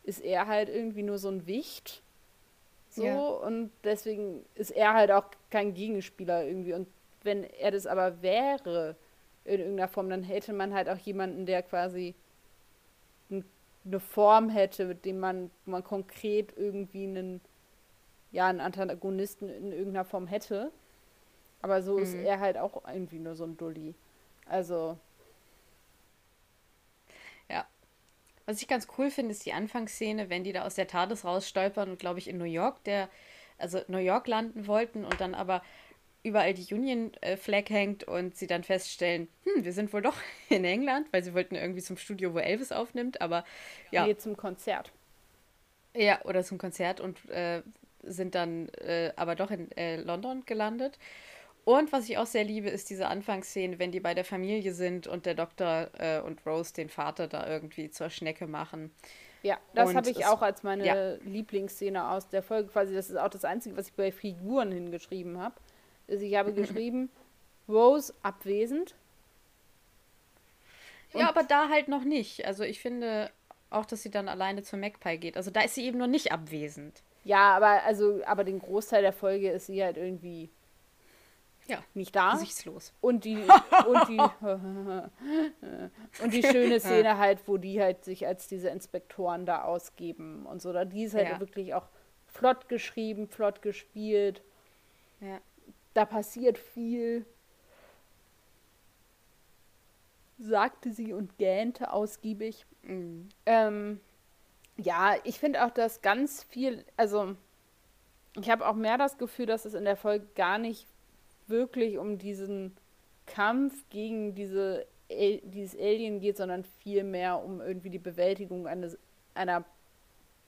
ist er halt irgendwie nur so ein Wicht. So, ja. und deswegen ist er halt auch kein Gegenspieler irgendwie. Und wenn er das aber wäre, in irgendeiner Form, dann hätte man halt auch jemanden, der quasi eine Form hätte, mit dem man, man konkret irgendwie einen, ja, einen Antagonisten in irgendeiner Form hätte. Aber so mhm. ist er halt auch irgendwie nur so ein Dulli. Also. Ja. Was ich ganz cool finde, ist die Anfangsszene, wenn die da aus der TARDIS rausstolpern und, glaube ich, in New York, der, also New York landen wollten und dann aber überall die Union äh, Flag hängt und sie dann feststellen, hm, wir sind wohl doch in England, weil sie wollten irgendwie zum Studio, wo Elvis aufnimmt, aber ja. Nee, zum Konzert. Ja, oder zum Konzert und äh, sind dann äh, aber doch in äh, London gelandet. Und was ich auch sehr liebe, ist diese Anfangsszene, wenn die bei der Familie sind und der Doktor äh, und Rose den Vater da irgendwie zur Schnecke machen. Ja, das habe ich auch als meine ja. Lieblingsszene aus der Folge quasi. Das ist auch das Einzige, was ich bei Figuren hingeschrieben habe. Also ich habe geschrieben, Rose abwesend. Ja, aber da halt noch nicht. Also ich finde auch, dass sie dann alleine zur Magpie geht. Also da ist sie eben noch nicht abwesend. Ja, aber also, aber den Großteil der Folge ist sie halt irgendwie ja, nicht da. Gesichtslos. Und die und die und die schöne Szene halt, wo die halt sich als diese Inspektoren da ausgeben und so. Die ist halt ja. wirklich auch flott geschrieben, flott gespielt. Ja da passiert viel, sagte sie und gähnte ausgiebig. Mhm. Ähm, ja, ich finde auch, dass ganz viel, also ich habe auch mehr das Gefühl, dass es in der Folge gar nicht wirklich um diesen Kampf gegen diese, dieses Alien geht, sondern vielmehr um irgendwie die Bewältigung eines einer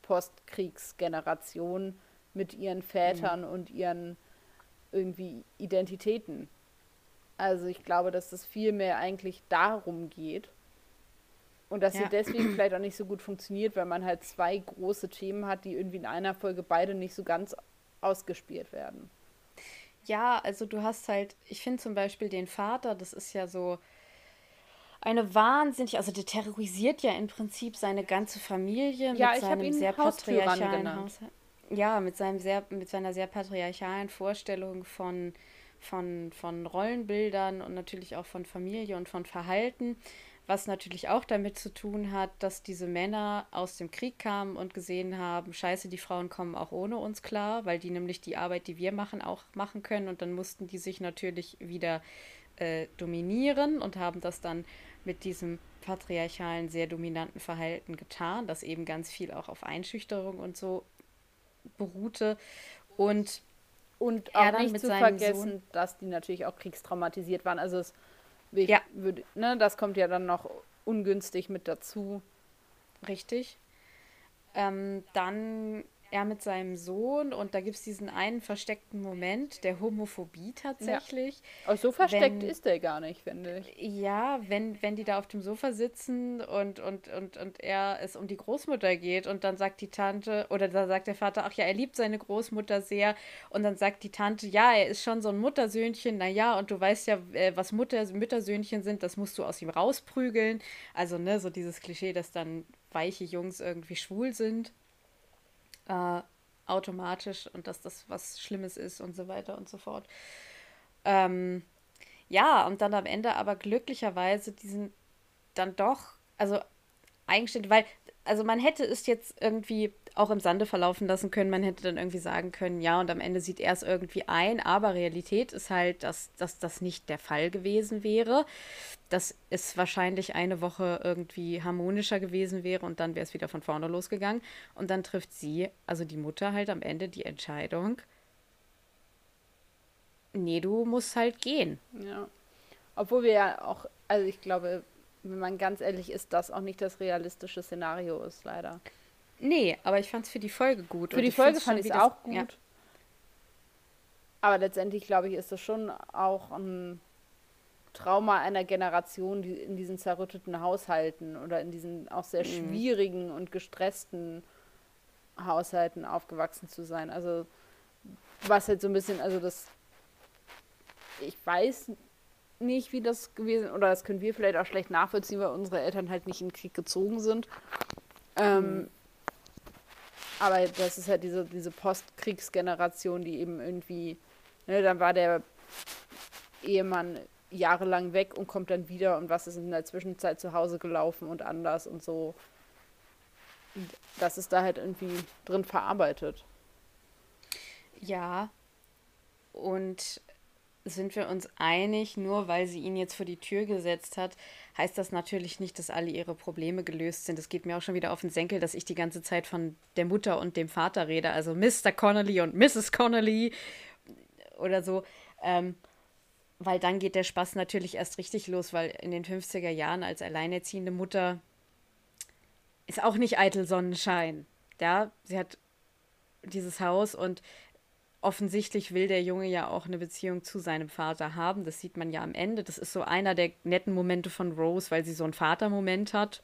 Postkriegsgeneration mit ihren Vätern mhm. und ihren irgendwie Identitäten. Also ich glaube, dass es viel mehr eigentlich darum geht. Und dass ja. sie deswegen vielleicht auch nicht so gut funktioniert, weil man halt zwei große Themen hat, die irgendwie in einer Folge beide nicht so ganz ausgespielt werden. Ja, also du hast halt, ich finde zum Beispiel den Vater, das ist ja so eine wahnsinnig, also der terrorisiert ja im Prinzip seine ganze Familie ja, mit seinem sehr patriarchalen Haus. Ja, mit seinem sehr, mit seiner sehr patriarchalen Vorstellung von, von, von Rollenbildern und natürlich auch von Familie und von Verhalten was natürlich auch damit zu tun hat, dass diese Männer aus dem Krieg kamen und gesehen haben, scheiße, die Frauen kommen auch ohne uns klar, weil die nämlich die Arbeit, die wir machen, auch machen können. Und dann mussten die sich natürlich wieder äh, dominieren und haben das dann mit diesem patriarchalen, sehr dominanten Verhalten getan, das eben ganz viel auch auf Einschüchterung und so beruhte. Und und auch nicht zu vergessen, Sohn, dass die natürlich auch kriegstraumatisiert waren. Also es ja. Würde, ne, das kommt ja dann noch ungünstig mit dazu. Richtig. Ähm, dann er mit seinem Sohn und da gibt es diesen einen versteckten Moment der Homophobie tatsächlich. Ja. Aber so versteckt wenn, ist der gar nicht, finde ich. Ja, wenn, wenn die da auf dem Sofa sitzen und, und, und, und er es um die Großmutter geht und dann sagt die Tante, oder da sagt der Vater, ach ja, er liebt seine Großmutter sehr und dann sagt die Tante, ja, er ist schon so ein Muttersöhnchen, naja, und du weißt ja, äh, was Mutter, Müttersöhnchen sind, das musst du aus ihm rausprügeln. Also, ne, so dieses Klischee, dass dann weiche Jungs irgendwie schwul sind äh, automatisch und dass das was Schlimmes ist und so weiter und so fort. Ähm, ja, und dann am Ende aber glücklicherweise diesen dann doch, also eigenständig, weil, also man hätte es jetzt irgendwie auch im Sande verlaufen lassen können. Man hätte dann irgendwie sagen können, ja, und am Ende sieht er es irgendwie ein, aber Realität ist halt, dass, dass das nicht der Fall gewesen wäre. Dass es wahrscheinlich eine Woche irgendwie harmonischer gewesen wäre und dann wäre es wieder von vorne losgegangen. Und dann trifft sie, also die Mutter, halt am Ende die Entscheidung, nee, du musst halt gehen. Ja. Obwohl wir ja auch, also ich glaube, wenn man ganz ehrlich ist, das auch nicht das realistische Szenario ist, leider. Nee, aber ich fand es für die Folge gut. Für die Folge fand ich es auch gut. Ja. Aber letztendlich, glaube ich, ist das schon auch ein Trauma einer Generation, die in diesen zerrütteten Haushalten oder in diesen auch sehr mhm. schwierigen und gestressten Haushalten aufgewachsen zu sein. Also was halt so ein bisschen, also das, ich weiß nicht, wie das gewesen, oder das können wir vielleicht auch schlecht nachvollziehen, weil unsere Eltern halt nicht in den Krieg gezogen sind. Ähm, mhm. Aber das ist halt diese, diese Postkriegsgeneration, die eben irgendwie, ne, dann war der Ehemann jahrelang weg und kommt dann wieder und was ist in der Zwischenzeit zu Hause gelaufen und anders und so. das ist da halt irgendwie drin verarbeitet. Ja. Und sind wir uns einig, nur weil sie ihn jetzt vor die Tür gesetzt hat, heißt das natürlich nicht, dass alle ihre Probleme gelöst sind. Es geht mir auch schon wieder auf den Senkel, dass ich die ganze Zeit von der Mutter und dem Vater rede, also Mr. Connolly und Mrs. Connolly oder so. Ähm, weil dann geht der Spaß natürlich erst richtig los, weil in den 50er Jahren als alleinerziehende Mutter ist auch nicht eitel Sonnenschein. Ja, sie hat dieses Haus und offensichtlich will der Junge ja auch eine Beziehung zu seinem Vater haben. Das sieht man ja am Ende. Das ist so einer der netten Momente von Rose, weil sie so einen Vatermoment hat.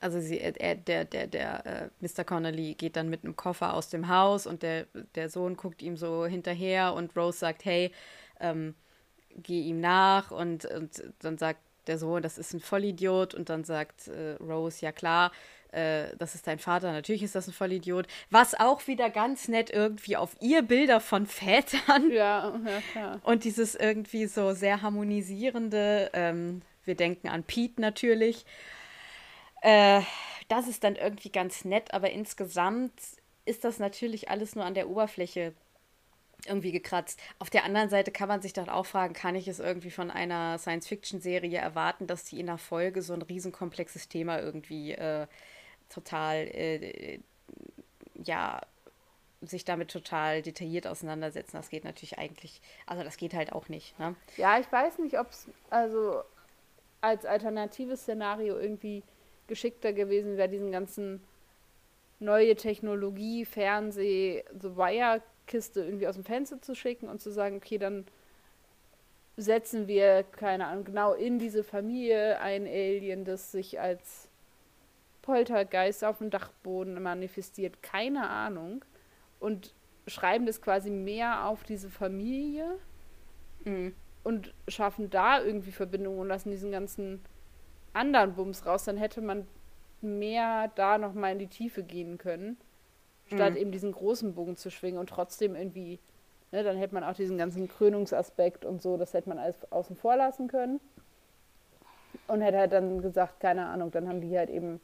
Also sie, er, der, der, der äh, Mr. Connolly geht dann mit einem Koffer aus dem Haus und der, der Sohn guckt ihm so hinterher und Rose sagt, hey, ähm, geh ihm nach und, und dann sagt der Sohn, das ist ein Vollidiot und dann sagt äh, Rose, ja klar, äh, das ist dein Vater, natürlich ist das ein Vollidiot. Was auch wieder ganz nett irgendwie auf ihr Bilder von Vätern. Ja, ja, ja. Und dieses irgendwie so sehr harmonisierende, ähm, wir denken an Pete natürlich. Äh, das ist dann irgendwie ganz nett, aber insgesamt ist das natürlich alles nur an der Oberfläche irgendwie gekratzt. Auf der anderen Seite kann man sich dann auch fragen, kann ich es irgendwie von einer Science-Fiction-Serie erwarten, dass die in der Folge so ein riesenkomplexes Thema irgendwie äh, total, äh, ja, sich damit total detailliert auseinandersetzen. Das geht natürlich eigentlich, also das geht halt auch nicht. Ne? Ja, ich weiß nicht, ob es also als alternatives Szenario irgendwie geschickter gewesen wäre, diesen ganzen neue Technologie, Fernseh, so Wire-Kiste irgendwie aus dem Fenster zu schicken und zu sagen, okay, dann setzen wir, keine Ahnung, genau in diese Familie ein Alien, das sich als Poltergeist auf dem Dachboden manifestiert, keine Ahnung. Und schreiben das quasi mehr auf diese Familie mhm. und schaffen da irgendwie Verbindungen und lassen diesen ganzen anderen Bums raus, dann hätte man mehr da nochmal in die Tiefe gehen können, statt mhm. eben diesen großen Bogen zu schwingen und trotzdem irgendwie, ne, dann hätte man auch diesen ganzen Krönungsaspekt und so, das hätte man alles außen vor lassen können. Und hätte halt dann gesagt, keine Ahnung, dann haben die halt eben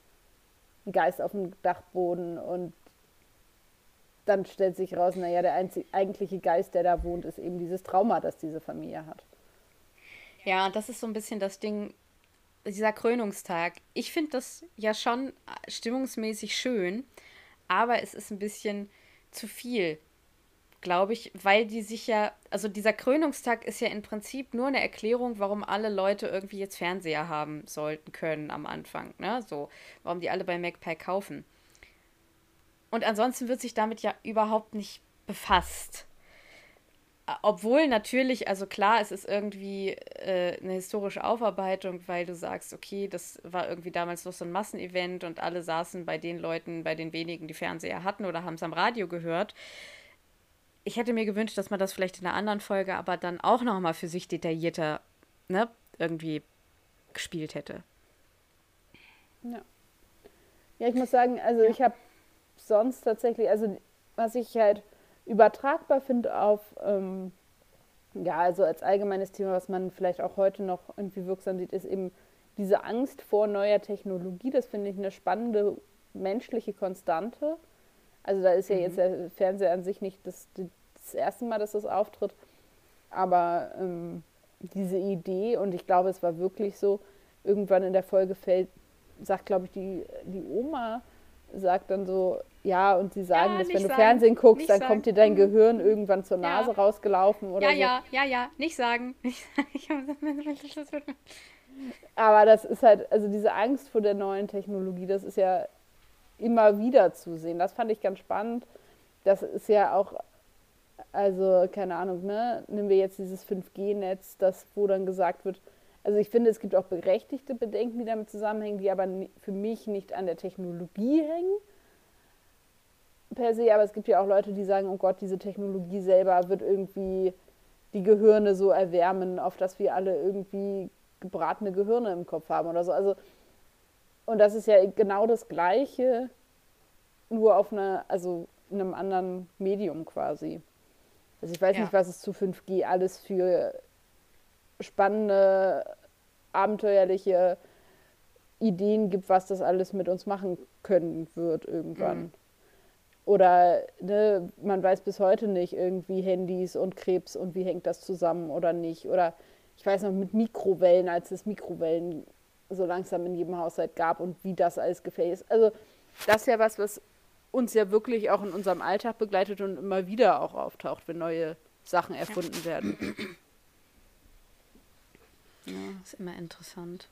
einen Geist auf dem Dachboden und dann stellt sich raus, naja, der einzig, eigentliche Geist, der da wohnt, ist eben dieses Trauma, das diese Familie hat. Ja, das ist so ein bisschen das Ding, dieser Krönungstag. Ich finde das ja schon stimmungsmäßig schön, aber es ist ein bisschen zu viel, glaube ich, weil die sich ja, also dieser Krönungstag ist ja im Prinzip nur eine Erklärung, warum alle Leute irgendwie jetzt Fernseher haben sollten können am Anfang, ne? So, warum die alle bei MacPie kaufen. Und ansonsten wird sich damit ja überhaupt nicht befasst. Obwohl natürlich, also klar, es ist irgendwie äh, eine historische Aufarbeitung, weil du sagst, okay, das war irgendwie damals noch so ein Massenevent und alle saßen bei den Leuten, bei den wenigen, die Fernseher hatten oder haben es am Radio gehört. Ich hätte mir gewünscht, dass man das vielleicht in einer anderen Folge aber dann auch nochmal für sich detaillierter ne, irgendwie gespielt hätte. Ja. Ja, ich muss sagen, also ja. ich habe sonst tatsächlich, also was ich halt übertragbar finde auf, ähm, ja, also als allgemeines Thema, was man vielleicht auch heute noch irgendwie wirksam sieht, ist eben diese Angst vor neuer Technologie. Das finde ich eine spannende menschliche Konstante. Also da ist ja mhm. jetzt der Fernseher an sich nicht das, das erste Mal, dass das auftritt, aber ähm, diese Idee, und ich glaube, es war wirklich so, irgendwann in der Folge fällt, sagt, glaube ich, die, die Oma, sagt dann so, ja, und sie sagen, ja, dass wenn du sagen, Fernsehen guckst, dann sagen. kommt dir dein mhm. Gehirn irgendwann zur Nase ja. rausgelaufen oder ja, so. Ja, ja, ja, nicht sagen. Aber das ist halt, also diese Angst vor der neuen Technologie, das ist ja immer wieder zu sehen. Das fand ich ganz spannend. Das ist ja auch, also keine Ahnung, ne, nehmen wir jetzt dieses 5G-Netz, das, wo dann gesagt wird, also ich finde, es gibt auch berechtigte Bedenken, die damit zusammenhängen, die aber für mich nicht an der Technologie hängen per se, aber es gibt ja auch Leute, die sagen, oh Gott, diese Technologie selber wird irgendwie die Gehirne so erwärmen, auf dass wir alle irgendwie gebratene Gehirne im Kopf haben oder so. Also, und das ist ja genau das Gleiche, nur auf einer, also in einem anderen Medium quasi. Also ich weiß ja. nicht, was es zu 5G alles für spannende, abenteuerliche Ideen gibt, was das alles mit uns machen können wird irgendwann. Mhm. Oder ne, man weiß bis heute nicht irgendwie Handys und Krebs und wie hängt das zusammen oder nicht. Oder ich weiß noch mit Mikrowellen, als es Mikrowellen so langsam in jedem Haushalt gab und wie das alles gefällt ist. Also das ist ja was, was uns ja wirklich auch in unserem Alltag begleitet und immer wieder auch auftaucht, wenn neue Sachen erfunden werden. Ja, ist immer interessant.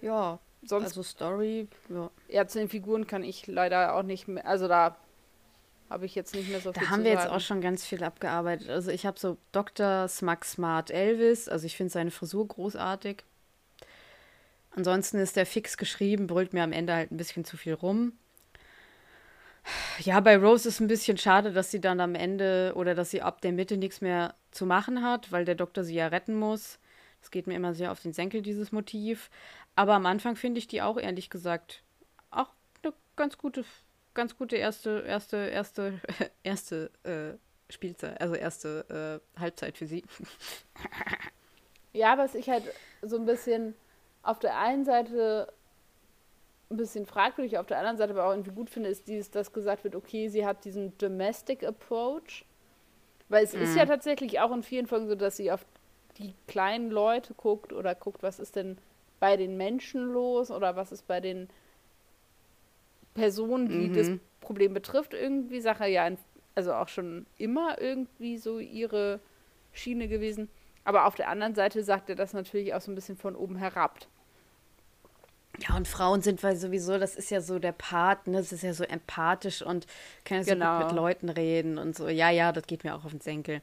Ja, sonst. Also Story, ja. Ja, zu den Figuren kann ich leider auch nicht mehr. Also da habe ich jetzt nicht mehr so viel Da haben wir sagen. jetzt auch schon ganz viel abgearbeitet. Also ich habe so Dr. Smug Smart Elvis. Also ich finde seine Frisur großartig. Ansonsten ist der fix geschrieben, brüllt mir am Ende halt ein bisschen zu viel rum. Ja, bei Rose ist ein bisschen schade, dass sie dann am Ende oder dass sie ab der Mitte nichts mehr zu machen hat, weil der Doktor sie ja retten muss. Das geht mir immer sehr auf den Senkel, dieses Motiv. Aber am Anfang finde ich die auch, ehrlich gesagt, auch eine ganz gute, ganz gute erste, erste, erste, erste äh, Spielzeit, also erste äh, Halbzeit für sie. ja, was ich halt so ein bisschen auf der einen Seite ein bisschen fragwürdig, auf der anderen Seite aber auch irgendwie gut finde, ist dieses, dass gesagt wird, okay, sie hat diesen Domestic Approach. Weil es mm. ist ja mhm. tatsächlich auch in vielen Folgen so, dass sie auf die kleinen Leute guckt oder guckt, was ist denn bei den Menschen los oder was ist bei den Personen, die mhm. das Problem betrifft, irgendwie Sache ja, also auch schon immer irgendwie so ihre Schiene gewesen. Aber auf der anderen Seite sagt er das natürlich auch so ein bisschen von oben herab. Ja, und Frauen sind weil sowieso, das ist ja so der Part, ne? Das ist ja so empathisch und kann ja so Genau. gut mit Leuten reden und so. Ja, ja, das geht mir auch auf den Senkel.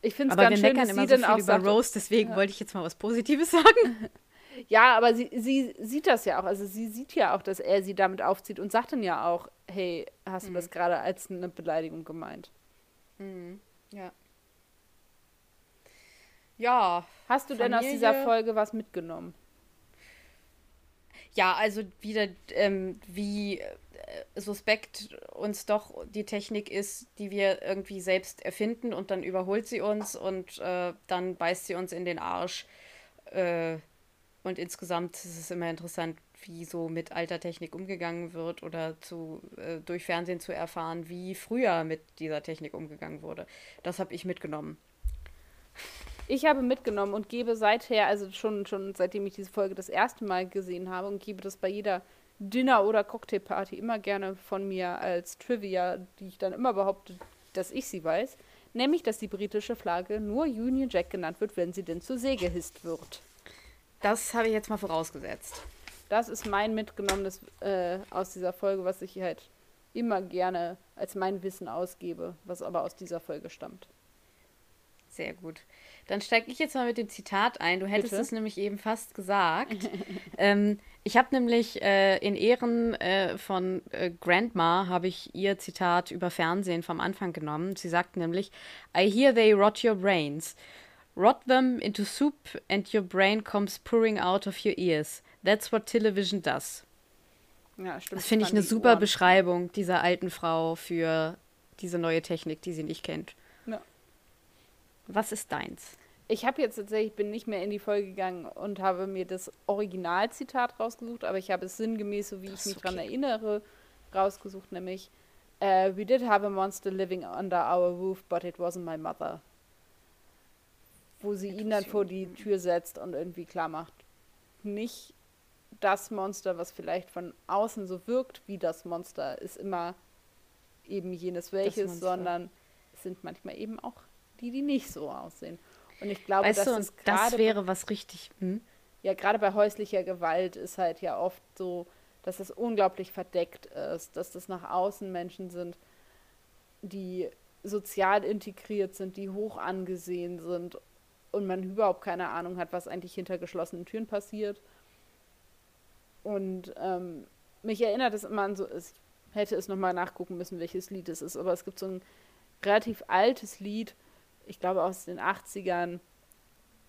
Ich finde es ganz schön, dass sie so dann viel auch über sagt, Rose, deswegen wollte ich jetzt mal was Positives sagen. Ja, aber sie, sie sieht das ja auch. Also sie sieht ja auch, dass er sie damit aufzieht und sagt dann ja auch, hey, hast du Mhm. das gerade als eine Beleidigung gemeint? Ja. Ja. Hast du denn aus Familie- dieser Folge was mitgenommen? Ja, also wieder, ähm, wie äh, suspekt uns doch die Technik ist, die wir irgendwie selbst erfinden und dann überholt sie uns und äh, dann beißt sie uns in den Arsch. Äh, und insgesamt ist es immer interessant, wie so mit alter Technik umgegangen wird oder zu, äh, durch Fernsehen zu erfahren, wie früher mit dieser Technik umgegangen wurde. Das habe ich mitgenommen. Ich habe mitgenommen und gebe seither, also schon, schon seitdem ich diese Folge das erste Mal gesehen habe und gebe das bei jeder Dinner- oder Cocktailparty immer gerne von mir als Trivia, die ich dann immer behaupte, dass ich sie weiß, nämlich, dass die britische Flagge nur Union Jack genannt wird, wenn sie denn zur See gehisst wird. Das habe ich jetzt mal vorausgesetzt. Das ist mein mitgenommenes äh, aus dieser Folge, was ich halt immer gerne als mein Wissen ausgebe, was aber aus dieser Folge stammt. Sehr gut. Dann steige ich jetzt mal mit dem Zitat ein. Du hättest Bitte? es nämlich eben fast gesagt. ähm, ich habe nämlich äh, in Ehren äh, von äh, Grandma habe ich ihr Zitat über Fernsehen vom Anfang genommen. Sie sagt nämlich, I hear they rot your brains. Rot them into soup and your brain comes pouring out of your ears. That's what television does. Ja, stimmt. Das finde ich eine super Ohren. Beschreibung dieser alten Frau für diese neue Technik, die sie nicht kennt. Was ist deins? Ich habe jetzt tatsächlich, bin nicht mehr in die Folge gegangen und habe mir das Originalzitat rausgesucht, aber ich habe es sinngemäß, so wie Das ich mich okay. erinnere, rausgesucht, nämlich äh, We did have a monster living under our roof, but it wasn't my mother. Wo sie ihn dann vor die Tür setzt und irgendwie klar macht, nicht das Monster, was vielleicht von außen so wirkt wie das Monster, ist immer eben jenes welches, sondern es sind manchmal eben auch die, die nicht so aussehen. Und ich glaube, Weißt dass du, das wäre was richtig. Hm? ja, gerade bei häuslicher Gewalt ist halt ja oft so, dass es unglaublich verdeckt ist, dass das nach außen Menschen sind, die sozial integriert sind, die hoch angesehen sind und man überhaupt keine Ahnung hat, was eigentlich hinter geschlossenen Türen passiert. Und ähm, mich erinnert es immer an so, ich hätte es nochmal nachgucken müssen, welches Lied es ist, aber es gibt so ein relativ altes Lied, ich glaube aus den 80ern,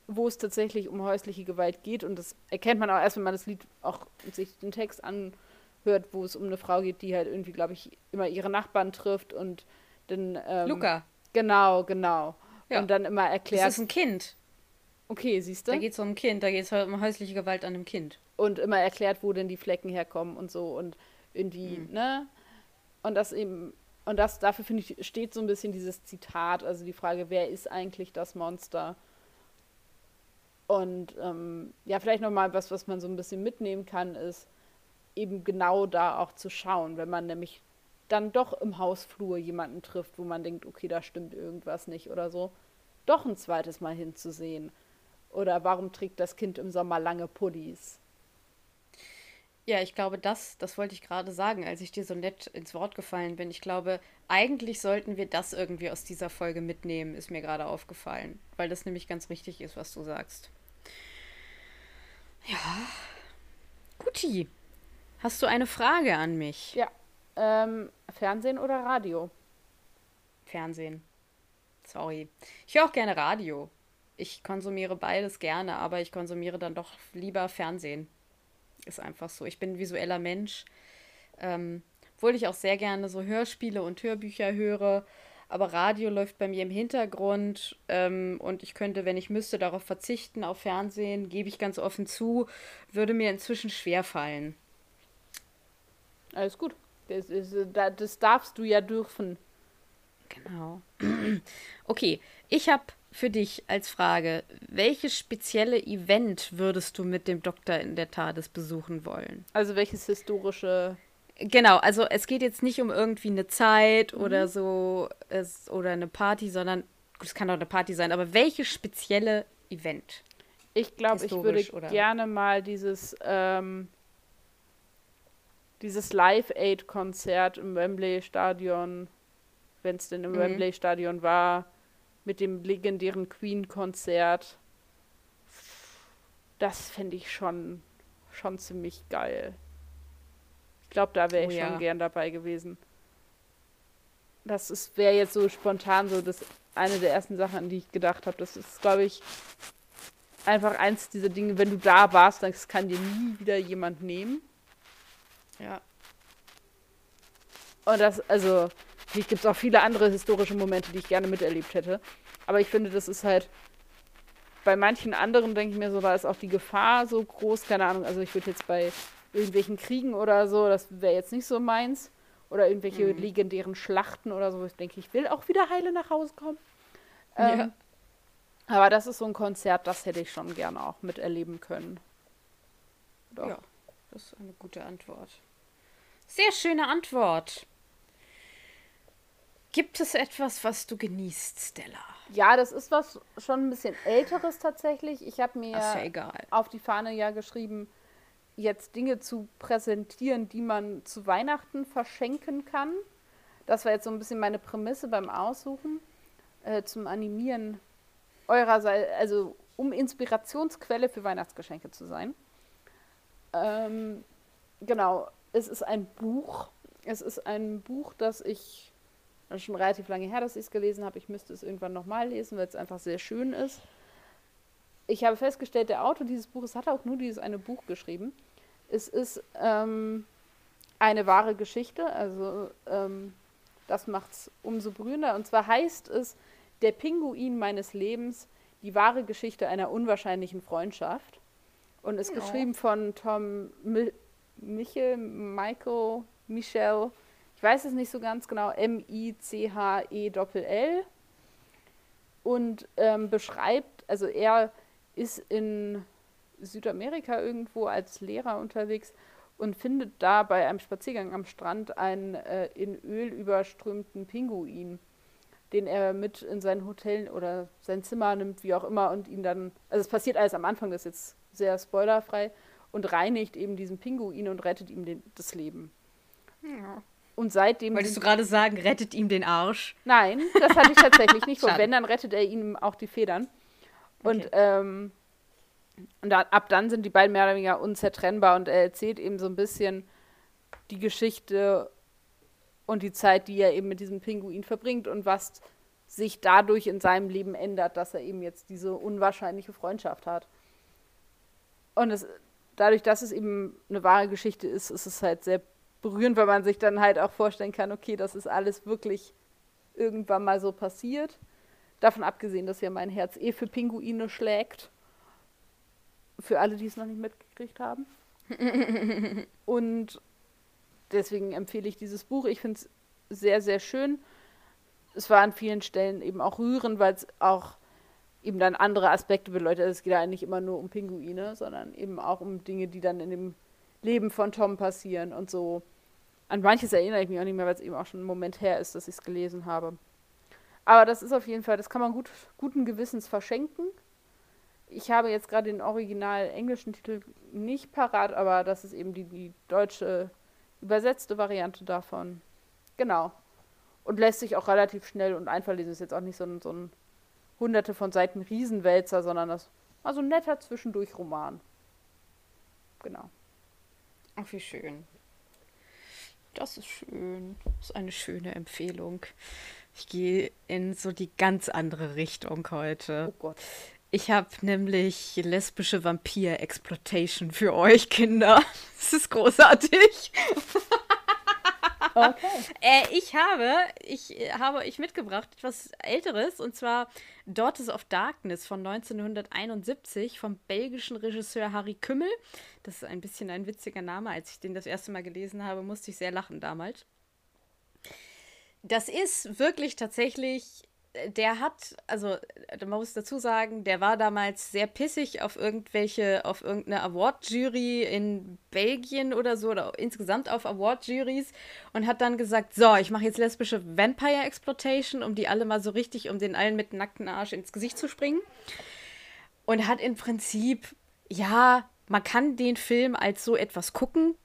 wo es tatsächlich um häusliche Gewalt geht. Und das erkennt man auch erst, wenn man das Lied auch sich den Text anhört, wo es um eine Frau geht, die halt irgendwie, glaube ich, immer ihre Nachbarn trifft und dann. Ähm, Luca, Genau, genau. Ja. Und dann immer das erklärt. ist ein Kind. Okay, siehst du? Da geht es um ein Kind, da geht es um häusliche Gewalt an einem Kind. und immer erklärt, wo denn die Flecken herkommen und so und irgendwie, Mhm. ne? Und das eben, und das, dafür finde ich, steht so ein bisschen dieses Zitat, also die Frage, wer ist eigentlich das Monster? Und ähm, ja, vielleicht nochmal was, was man so ein bisschen mitnehmen kann, ist eben genau da auch zu schauen, wenn man nämlich dann doch im Hausflur jemanden trifft, wo man denkt, okay, da stimmt irgendwas nicht oder so, doch ein zweites Mal hinzusehen. Oder warum trägt das Kind im Sommer lange Pullis? Ja, ich glaube, das, das wollte ich gerade sagen, als ich dir so nett ins Wort gefallen bin. Ich glaube, eigentlich sollten wir das irgendwie aus dieser Folge mitnehmen, ist mir gerade aufgefallen. Weil das nämlich ganz richtig ist, was du sagst. Ja. Guti. Hast du eine Frage an mich? Ja. Ähm, Fernsehen oder Radio? Fernsehen. Sorry. Ich höre auch gerne Radio. Ich konsumiere beides gerne, aber ich konsumiere dann doch lieber Fernsehen. Ist einfach so. Ich bin ein visueller Mensch. Ähm, obwohl ich auch sehr gerne so Hörspiele und Hörbücher höre. Aber Radio läuft bei mir im Hintergrund ähm, und ich könnte, wenn ich müsste, darauf verzichten, auf Fernsehen, gebe ich ganz offen zu, würde mir inzwischen schwer fallen. Alles gut. Das, ist, da- das darfst du ja dürfen. Genau. Okay, ich habe für dich als Frage, welches spezielle Event würdest du mit dem Doktor in der TARDIS besuchen wollen? Also welches historische. Genau, also es geht jetzt nicht um irgendwie eine Zeit oder so es, oder eine Party, sondern gut, es kann auch eine Party sein, aber welches spezielle Event? Ich glaube, ich würde oder? gerne mal dieses ähm, dieses Live-Aid-Konzert im Wembley-Stadion, wenn es denn im mhm. Wembley-Stadion war, mit dem legendären Queen-Konzert. Das fände ich schon, schon ziemlich geil. Ich glaube, da wäre ich oh, ja. schon gern dabei gewesen. Das wäre jetzt so spontan so das eine der ersten Sachen, an die ich gedacht habe. Das ist, glaube ich, einfach eins dieser Dinge, wenn du da warst, dann kann dir nie wieder jemand nehmen. Ja. Und das, also, natürlich gibt es auch viele andere historische Momente, die ich gerne miterlebt hätte. Aber ich finde, das ist halt, bei manchen anderen denke ich mir so, da ist auch die Gefahr so groß, keine Ahnung, also ich würde jetzt bei irgendwelchen Kriegen oder so, das wäre jetzt nicht so meins. Oder irgendwelche mhm. legendären Schlachten oder so, ich denke, ich will auch wieder heile nach Hause kommen. Ähm, ja. Aber das ist so ein Konzert, das hätte ich schon gerne auch miterleben können. Doch. Ja, das ist eine gute Antwort. Sehr schöne Antwort. Gibt es etwas, was du genießt, Stella? Ja, das ist was schon ein bisschen älteres tatsächlich. Ich habe mir ja auf die Fahne ja geschrieben, jetzt Dinge zu präsentieren, die man zu Weihnachten verschenken kann. Das war jetzt so ein bisschen meine Prämisse beim Aussuchen äh, zum Animieren eurerseits, also um Inspirationsquelle für Weihnachtsgeschenke zu sein. Ähm, genau, es ist ein Buch. Es ist ein Buch, das ich das schon relativ lange her, dass ich es gelesen habe. Ich müsste es irgendwann nochmal lesen, weil es einfach sehr schön ist. Ich habe festgestellt, der Autor dieses Buches hat auch nur dieses eine Buch geschrieben. Es ist ähm, eine wahre Geschichte, also ähm, das macht es umso berührender. Und zwar heißt es Der Pinguin meines Lebens, die wahre Geschichte einer unwahrscheinlichen Freundschaft. Und ist ja. geschrieben von Tom Mi Michel, Michael, Michel, ich weiß es nicht so ganz genau, M-I-C-H-E-L-L. Und ähm, beschreibt, also er ist in Südamerika irgendwo als Lehrer unterwegs und findet da bei einem Spaziergang am Strand einen äh, in Öl überströmten Pinguin, den er mit in sein Hotel oder sein Zimmer nimmt, wie auch immer, und ihn dann, also es passiert alles am Anfang, das ist jetzt sehr spoilerfrei, und reinigt eben diesen Pinguin und rettet ihm den, das Leben. Ja. Und seitdem. Wolltest du gerade sagen, rettet ihm den Arsch? Nein, das hatte ich tatsächlich nicht vor. Wenn, dann rettet er ihm auch die Federn. Und okay. ähm, und da, ab dann sind die beiden mehr oder weniger unzertrennbar und er erzählt eben so ein bisschen die Geschichte und die Zeit, die er eben mit diesem Pinguin verbringt und was sich dadurch in seinem Leben ändert, dass er eben jetzt diese unwahrscheinliche Freundschaft hat. Und es, dadurch, dass es eben eine wahre Geschichte ist, ist es halt sehr berührend, weil man sich dann halt auch vorstellen kann, okay, das ist alles wirklich irgendwann mal so passiert. Davon abgesehen, dass ja mein Herz eh für Pinguine schlägt. Für alle, die es noch nicht mitgekriegt haben. und deswegen empfehle ich dieses Buch. Ich finde es sehr, sehr schön. Es war an vielen Stellen eben auch rührend, weil es auch eben dann andere Aspekte beleuchtet. Also es geht ja nicht immer nur um Pinguine, sondern eben auch um Dinge, die dann in dem Leben von Tom passieren und so. An manches erinnere ich mich auch nicht mehr, weil es eben auch schon ein Moment her ist, dass ich es gelesen habe. Aber das ist auf jeden Fall, das kann man gut, guten Gewissens verschenken. Ich habe jetzt gerade den original englischen Titel nicht parat, aber das ist eben die, die deutsche übersetzte Variante davon. Genau. Und lässt sich auch relativ schnell und einfach lesen. Ist jetzt auch nicht so ein, so ein hunderte von Seiten Riesenwälzer, sondern das war so ein netter Zwischendurch-Roman. Genau. Ach, wie schön. Das ist schön. Das ist eine schöne Empfehlung. Ich gehe in so die ganz andere Richtung heute. Oh Gott. Ich habe nämlich lesbische Vampir-Exploitation für euch, Kinder. Das ist großartig. Okay. äh, ich habe, ich habe euch mitgebracht etwas Älteres und zwar Daughters of Darkness von 1971 vom belgischen Regisseur Harry Kümmel. Das ist ein bisschen ein witziger Name. Als ich den das erste Mal gelesen habe, musste ich sehr lachen damals. Das ist wirklich tatsächlich der hat, also man muss dazu sagen, der war damals sehr pissig auf irgendwelche, auf irgendeine Award-Jury in Belgien oder so oder insgesamt auf Award-Juries und hat dann gesagt, so, ich mache jetzt lesbische Vampire-Exploitation, um die alle mal so richtig, um den allen mit nackten Arsch ins Gesicht zu springen. Und hat im Prinzip, ja, man kann den Film als so etwas gucken,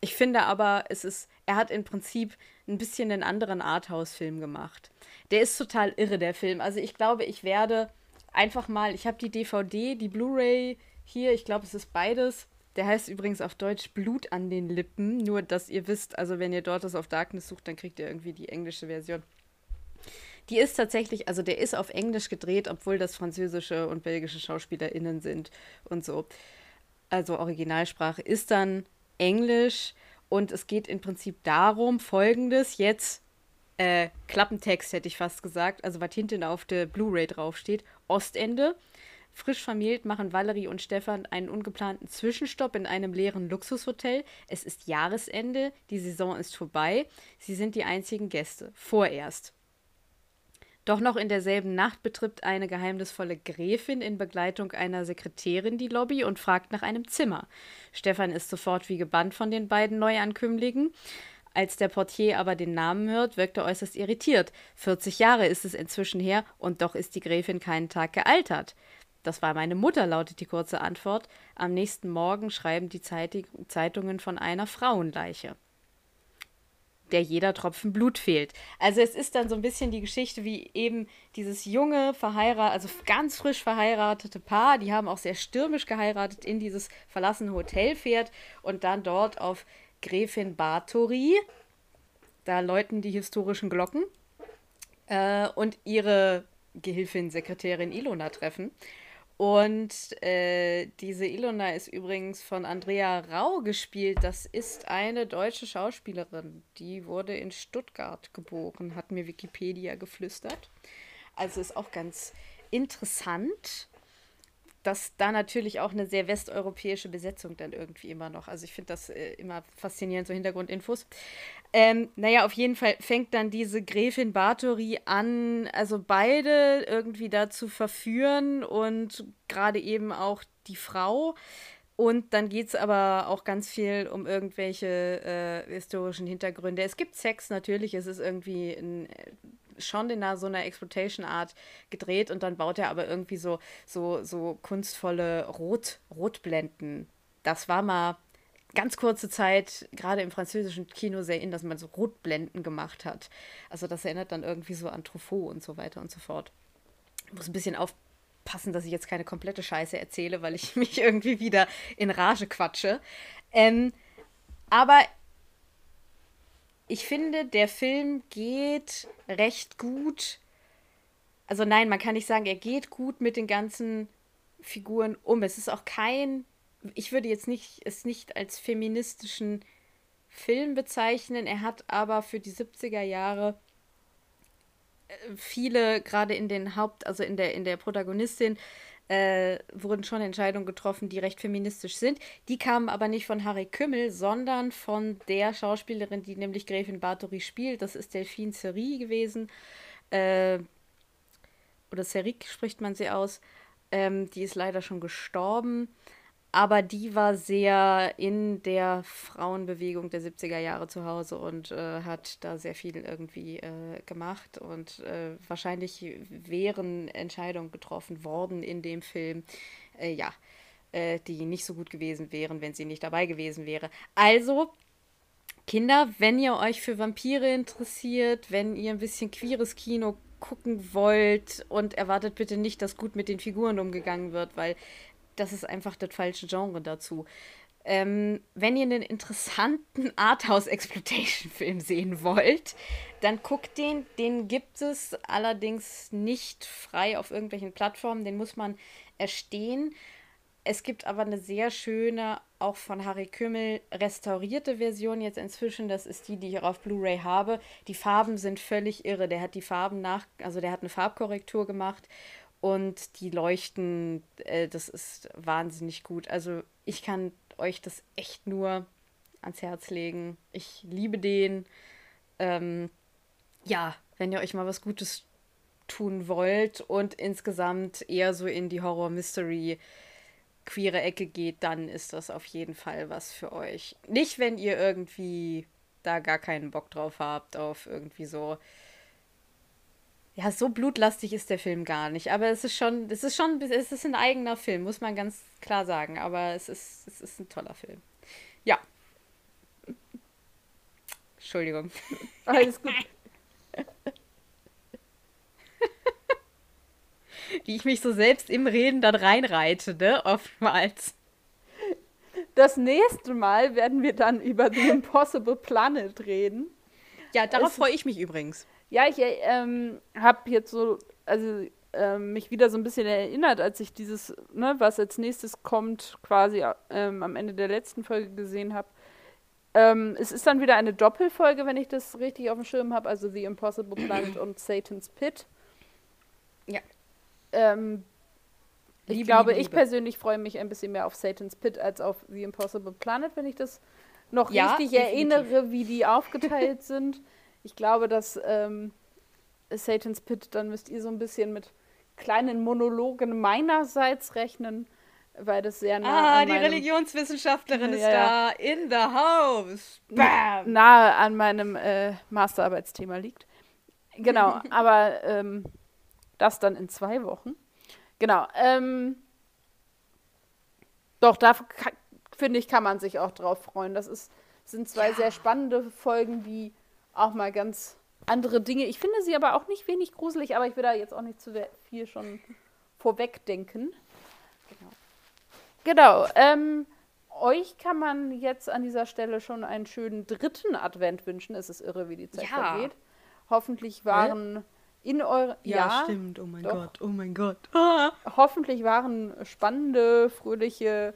ich finde aber, es ist, er hat im Prinzip ein bisschen einen anderen Arthouse-Film gemacht. Der ist total irre, der Film. Also ich glaube, ich werde einfach mal, ich habe die DVD, die Blu-ray hier, ich glaube, es ist beides. Der heißt übrigens auf Deutsch Blut an den Lippen. Nur, dass ihr wisst, also wenn ihr dort das auf Darkness sucht, dann kriegt ihr irgendwie die englische Version. Die ist tatsächlich, also der ist auf Englisch gedreht, obwohl das französische und belgische SchauspielerInnen sind und so. Also Originalsprache ist dann Englisch und es geht im Prinzip darum, folgendes, jetzt äh, Klappentext hätte ich fast gesagt, also was hinten auf der Blu-ray draufsteht, Ostende. Frisch vermählt machen Valerie und Stefan einen ungeplanten Zwischenstopp in einem leeren Luxushotel. Es ist Jahresende, die Saison ist vorbei. Sie sind die einzigen Gäste. Vorerst. Doch noch in derselben Nacht betritt eine geheimnisvolle Gräfin in Begleitung einer Sekretärin die Lobby und fragt nach einem Zimmer. Stefan ist sofort wie gebannt von den beiden Neuankömmlingen. Als der Portier aber den Namen hört, wirkt er äußerst irritiert. 40 Jahre ist es inzwischen her und doch ist die Gräfin keinen Tag gealtert. Das war meine Mutter, lautet die kurze Antwort. Am nächsten Morgen schreiben die Zeitungen von einer Frauenleiche der jeder Tropfen Blut fehlt. Also es ist dann so ein bisschen die Geschichte, wie eben dieses junge, verheiratet, also ganz frisch verheiratete Paar, die haben auch sehr stürmisch geheiratet, in dieses verlassene Hotel fährt und dann dort auf Gräfin Bathory, da läuten die historischen Glocken, äh, und ihre Gehilfin, Sekretärin Ilona treffen. Und äh, diese Ilona ist übrigens von Andrea Rau gespielt. Das ist eine deutsche Schauspielerin. Die wurde in Stuttgart geboren, hat mir Wikipedia geflüstert. Also ist auch ganz interessant dass da natürlich auch eine sehr westeuropäische Besetzung dann irgendwie immer noch. Also ich finde das äh, immer faszinierend, so Hintergrundinfos. Ähm, naja, auf jeden Fall fängt dann diese Gräfin Bathory an, also beide irgendwie da zu verführen und gerade eben auch die Frau. Und dann geht es aber auch ganz viel um irgendwelche äh, historischen Hintergründe. Es gibt Sex natürlich, es ist irgendwie ein schon in so einer Exploitation-Art gedreht und dann baut er aber irgendwie so, so, so kunstvolle Rot, Rotblenden. Das war mal ganz kurze Zeit, gerade im französischen Kino, sehr in, dass man so Rotblenden gemacht hat. Also das erinnert dann irgendwie so an Truffaut und so weiter und so fort. Ich muss ein bisschen aufpassen, dass ich jetzt keine komplette Scheiße erzähle, weil ich mich irgendwie wieder in Rage quatsche. Ähm, aber ich finde, der Film geht recht gut. Also nein, man kann nicht sagen, er geht gut mit den ganzen Figuren um. Es ist auch kein, ich würde jetzt nicht es nicht als feministischen Film bezeichnen. Er hat aber für die 70er Jahre äh, viele, gerade in den Haupt, also in der, in der Protagonistin, äh, wurden schon Entscheidungen getroffen, die recht feministisch sind. Die kamen aber nicht von Harry Kümmel, sondern von der Schauspielerin, die nämlich Gräfin Bathory spielt. Das ist Delphine Seri gewesen. Äh, oder Serik spricht man sie aus. Ähm, die ist leider schon gestorben aber die war sehr in der Frauenbewegung der 70er Jahre zu Hause und äh, hat da sehr viel irgendwie äh, gemacht und äh, wahrscheinlich wären Entscheidungen getroffen worden in dem Film, äh, ja, äh, die nicht so gut gewesen wären, wenn sie nicht dabei gewesen wäre. Also, Kinder, wenn ihr euch für Vampire interessiert, wenn ihr ein bisschen queeres Kino gucken wollt und erwartet bitte nicht, dass gut mit den Figuren umgegangen wird, weil das ist einfach das falsche Genre dazu. Ähm, wenn ihr einen interessanten Arthouse-Exploitation-Film sehen wollt, dann guckt den. Den gibt es allerdings nicht frei auf irgendwelchen Plattformen. Den muss man erstehen. Es gibt aber eine sehr schöne, auch von Harry Kümmel restaurierte Version jetzt inzwischen. Das ist die, die ich auch auf Blu-ray habe. Die Farben sind völlig irre. Der hat die Farben nach, also der hat eine Farbkorrektur gemacht und die leuchten, äh, das ist wahnsinnig gut. Also ich kann euch das echt nur ans Herz legen. Ich liebe den. Ähm, ja, wenn ihr euch mal was Gutes tun wollt und insgesamt eher so in die Horror-Mystery queere Ecke geht, dann ist das auf jeden Fall was für euch. Nicht, wenn ihr irgendwie da gar keinen Bock drauf habt, auf irgendwie so ja, so blutlastig ist der Film gar nicht. Aber es ist schon, es ist schon, es ist ein eigener Film, muss man ganz klar sagen. Aber es ist, es ist ein toller Film. Ja. Entschuldigung. Alles gut. Wie ich mich so selbst im Reden dann reinreite, ne? Oftmals. Das nächste Mal werden wir dann über The Impossible Planet reden. Ja, darauf freue ich mich übrigens. Ja, ich ähm, habe jetzt so, also ähm, mich wieder so ein bisschen erinnert, als ich dieses, ne, was als nächstes kommt, quasi ähm, am Ende der letzten Folge gesehen habe. Ähm, es ist dann wieder eine Doppelfolge, wenn ich das richtig auf dem Schirm habe, also The Impossible Planet und Satan's Pit. Ja. Ähm, ich Liebe, glaube, Liebe, ich persönlich freue mich ein bisschen mehr auf Satan's Pit als auf The Impossible Planet, wenn ich das noch Ja, richtig definitiv. erinnere, wie die aufgeteilt sind. Ich glaube, dass ähm, Satan's Pit, dann müsst ihr so ein bisschen mit kleinen Monologen meinerseits rechnen, weil das sehr nah Ah, an die meinem, Religionswissenschaftlerin ist Ja, ja. da. In the house. Bam. nahe an meinem äh, Masterarbeitsthema liegt. Genau, aber ähm, das dann in zwei Wochen. Genau. Ähm, doch, da finde ich, kann man sich auch drauf freuen. Das ist, sind zwei sehr spannende Folgen, die auch mal ganz andere Dinge. Ich finde sie aber auch nicht wenig gruselig, aber ich will da jetzt auch nicht zu viel schon vorwegdenken. Genau. Genau. Ähm, euch kann man jetzt an dieser Stelle schon einen schönen dritten Advent wünschen. Es ist irre, wie die Zeit Ja. vergeht. Hoffentlich waren in eure stimmt. Oh mein doch. Gott. Oh mein Gott. Ah. hoffentlich waren spannende, fröhliche,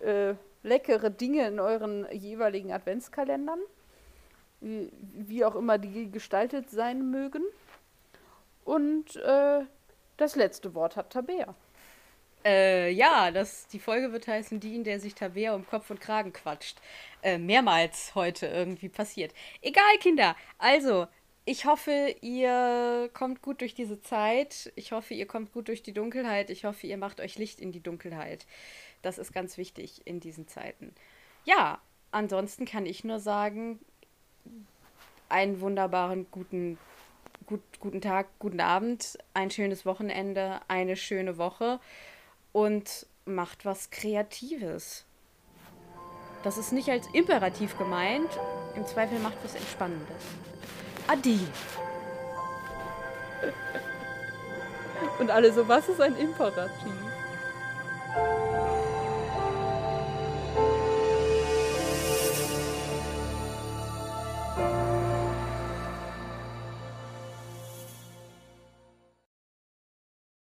äh, leckere Dinge in euren jeweiligen Adventskalendern. Wie, wie auch immer die gestaltet sein mögen. Und äh, das letzte Wort hat Tabea. Äh, ja, das, die Folge wird heißen, die, in der sich Tabea um Kopf und Kragen quatscht. Äh, mehrmals heute irgendwie passiert. Egal, Kinder. Also, ich hoffe, ihr kommt gut durch diese Zeit. Ich hoffe, ihr kommt gut durch die Dunkelheit. Ich hoffe, ihr macht euch Licht in die Dunkelheit. Das ist ganz wichtig in diesen Zeiten. Ja, ansonsten kann ich nur sagen, einen wunderbaren guten, gut, guten Tag, guten Abend, ein schönes Wochenende, eine schöne Woche und macht was Kreatives. Das ist nicht als Imperativ gemeint, im Zweifel macht was Entspannendes. Adi. Und alle so, was ist ein Imperativ?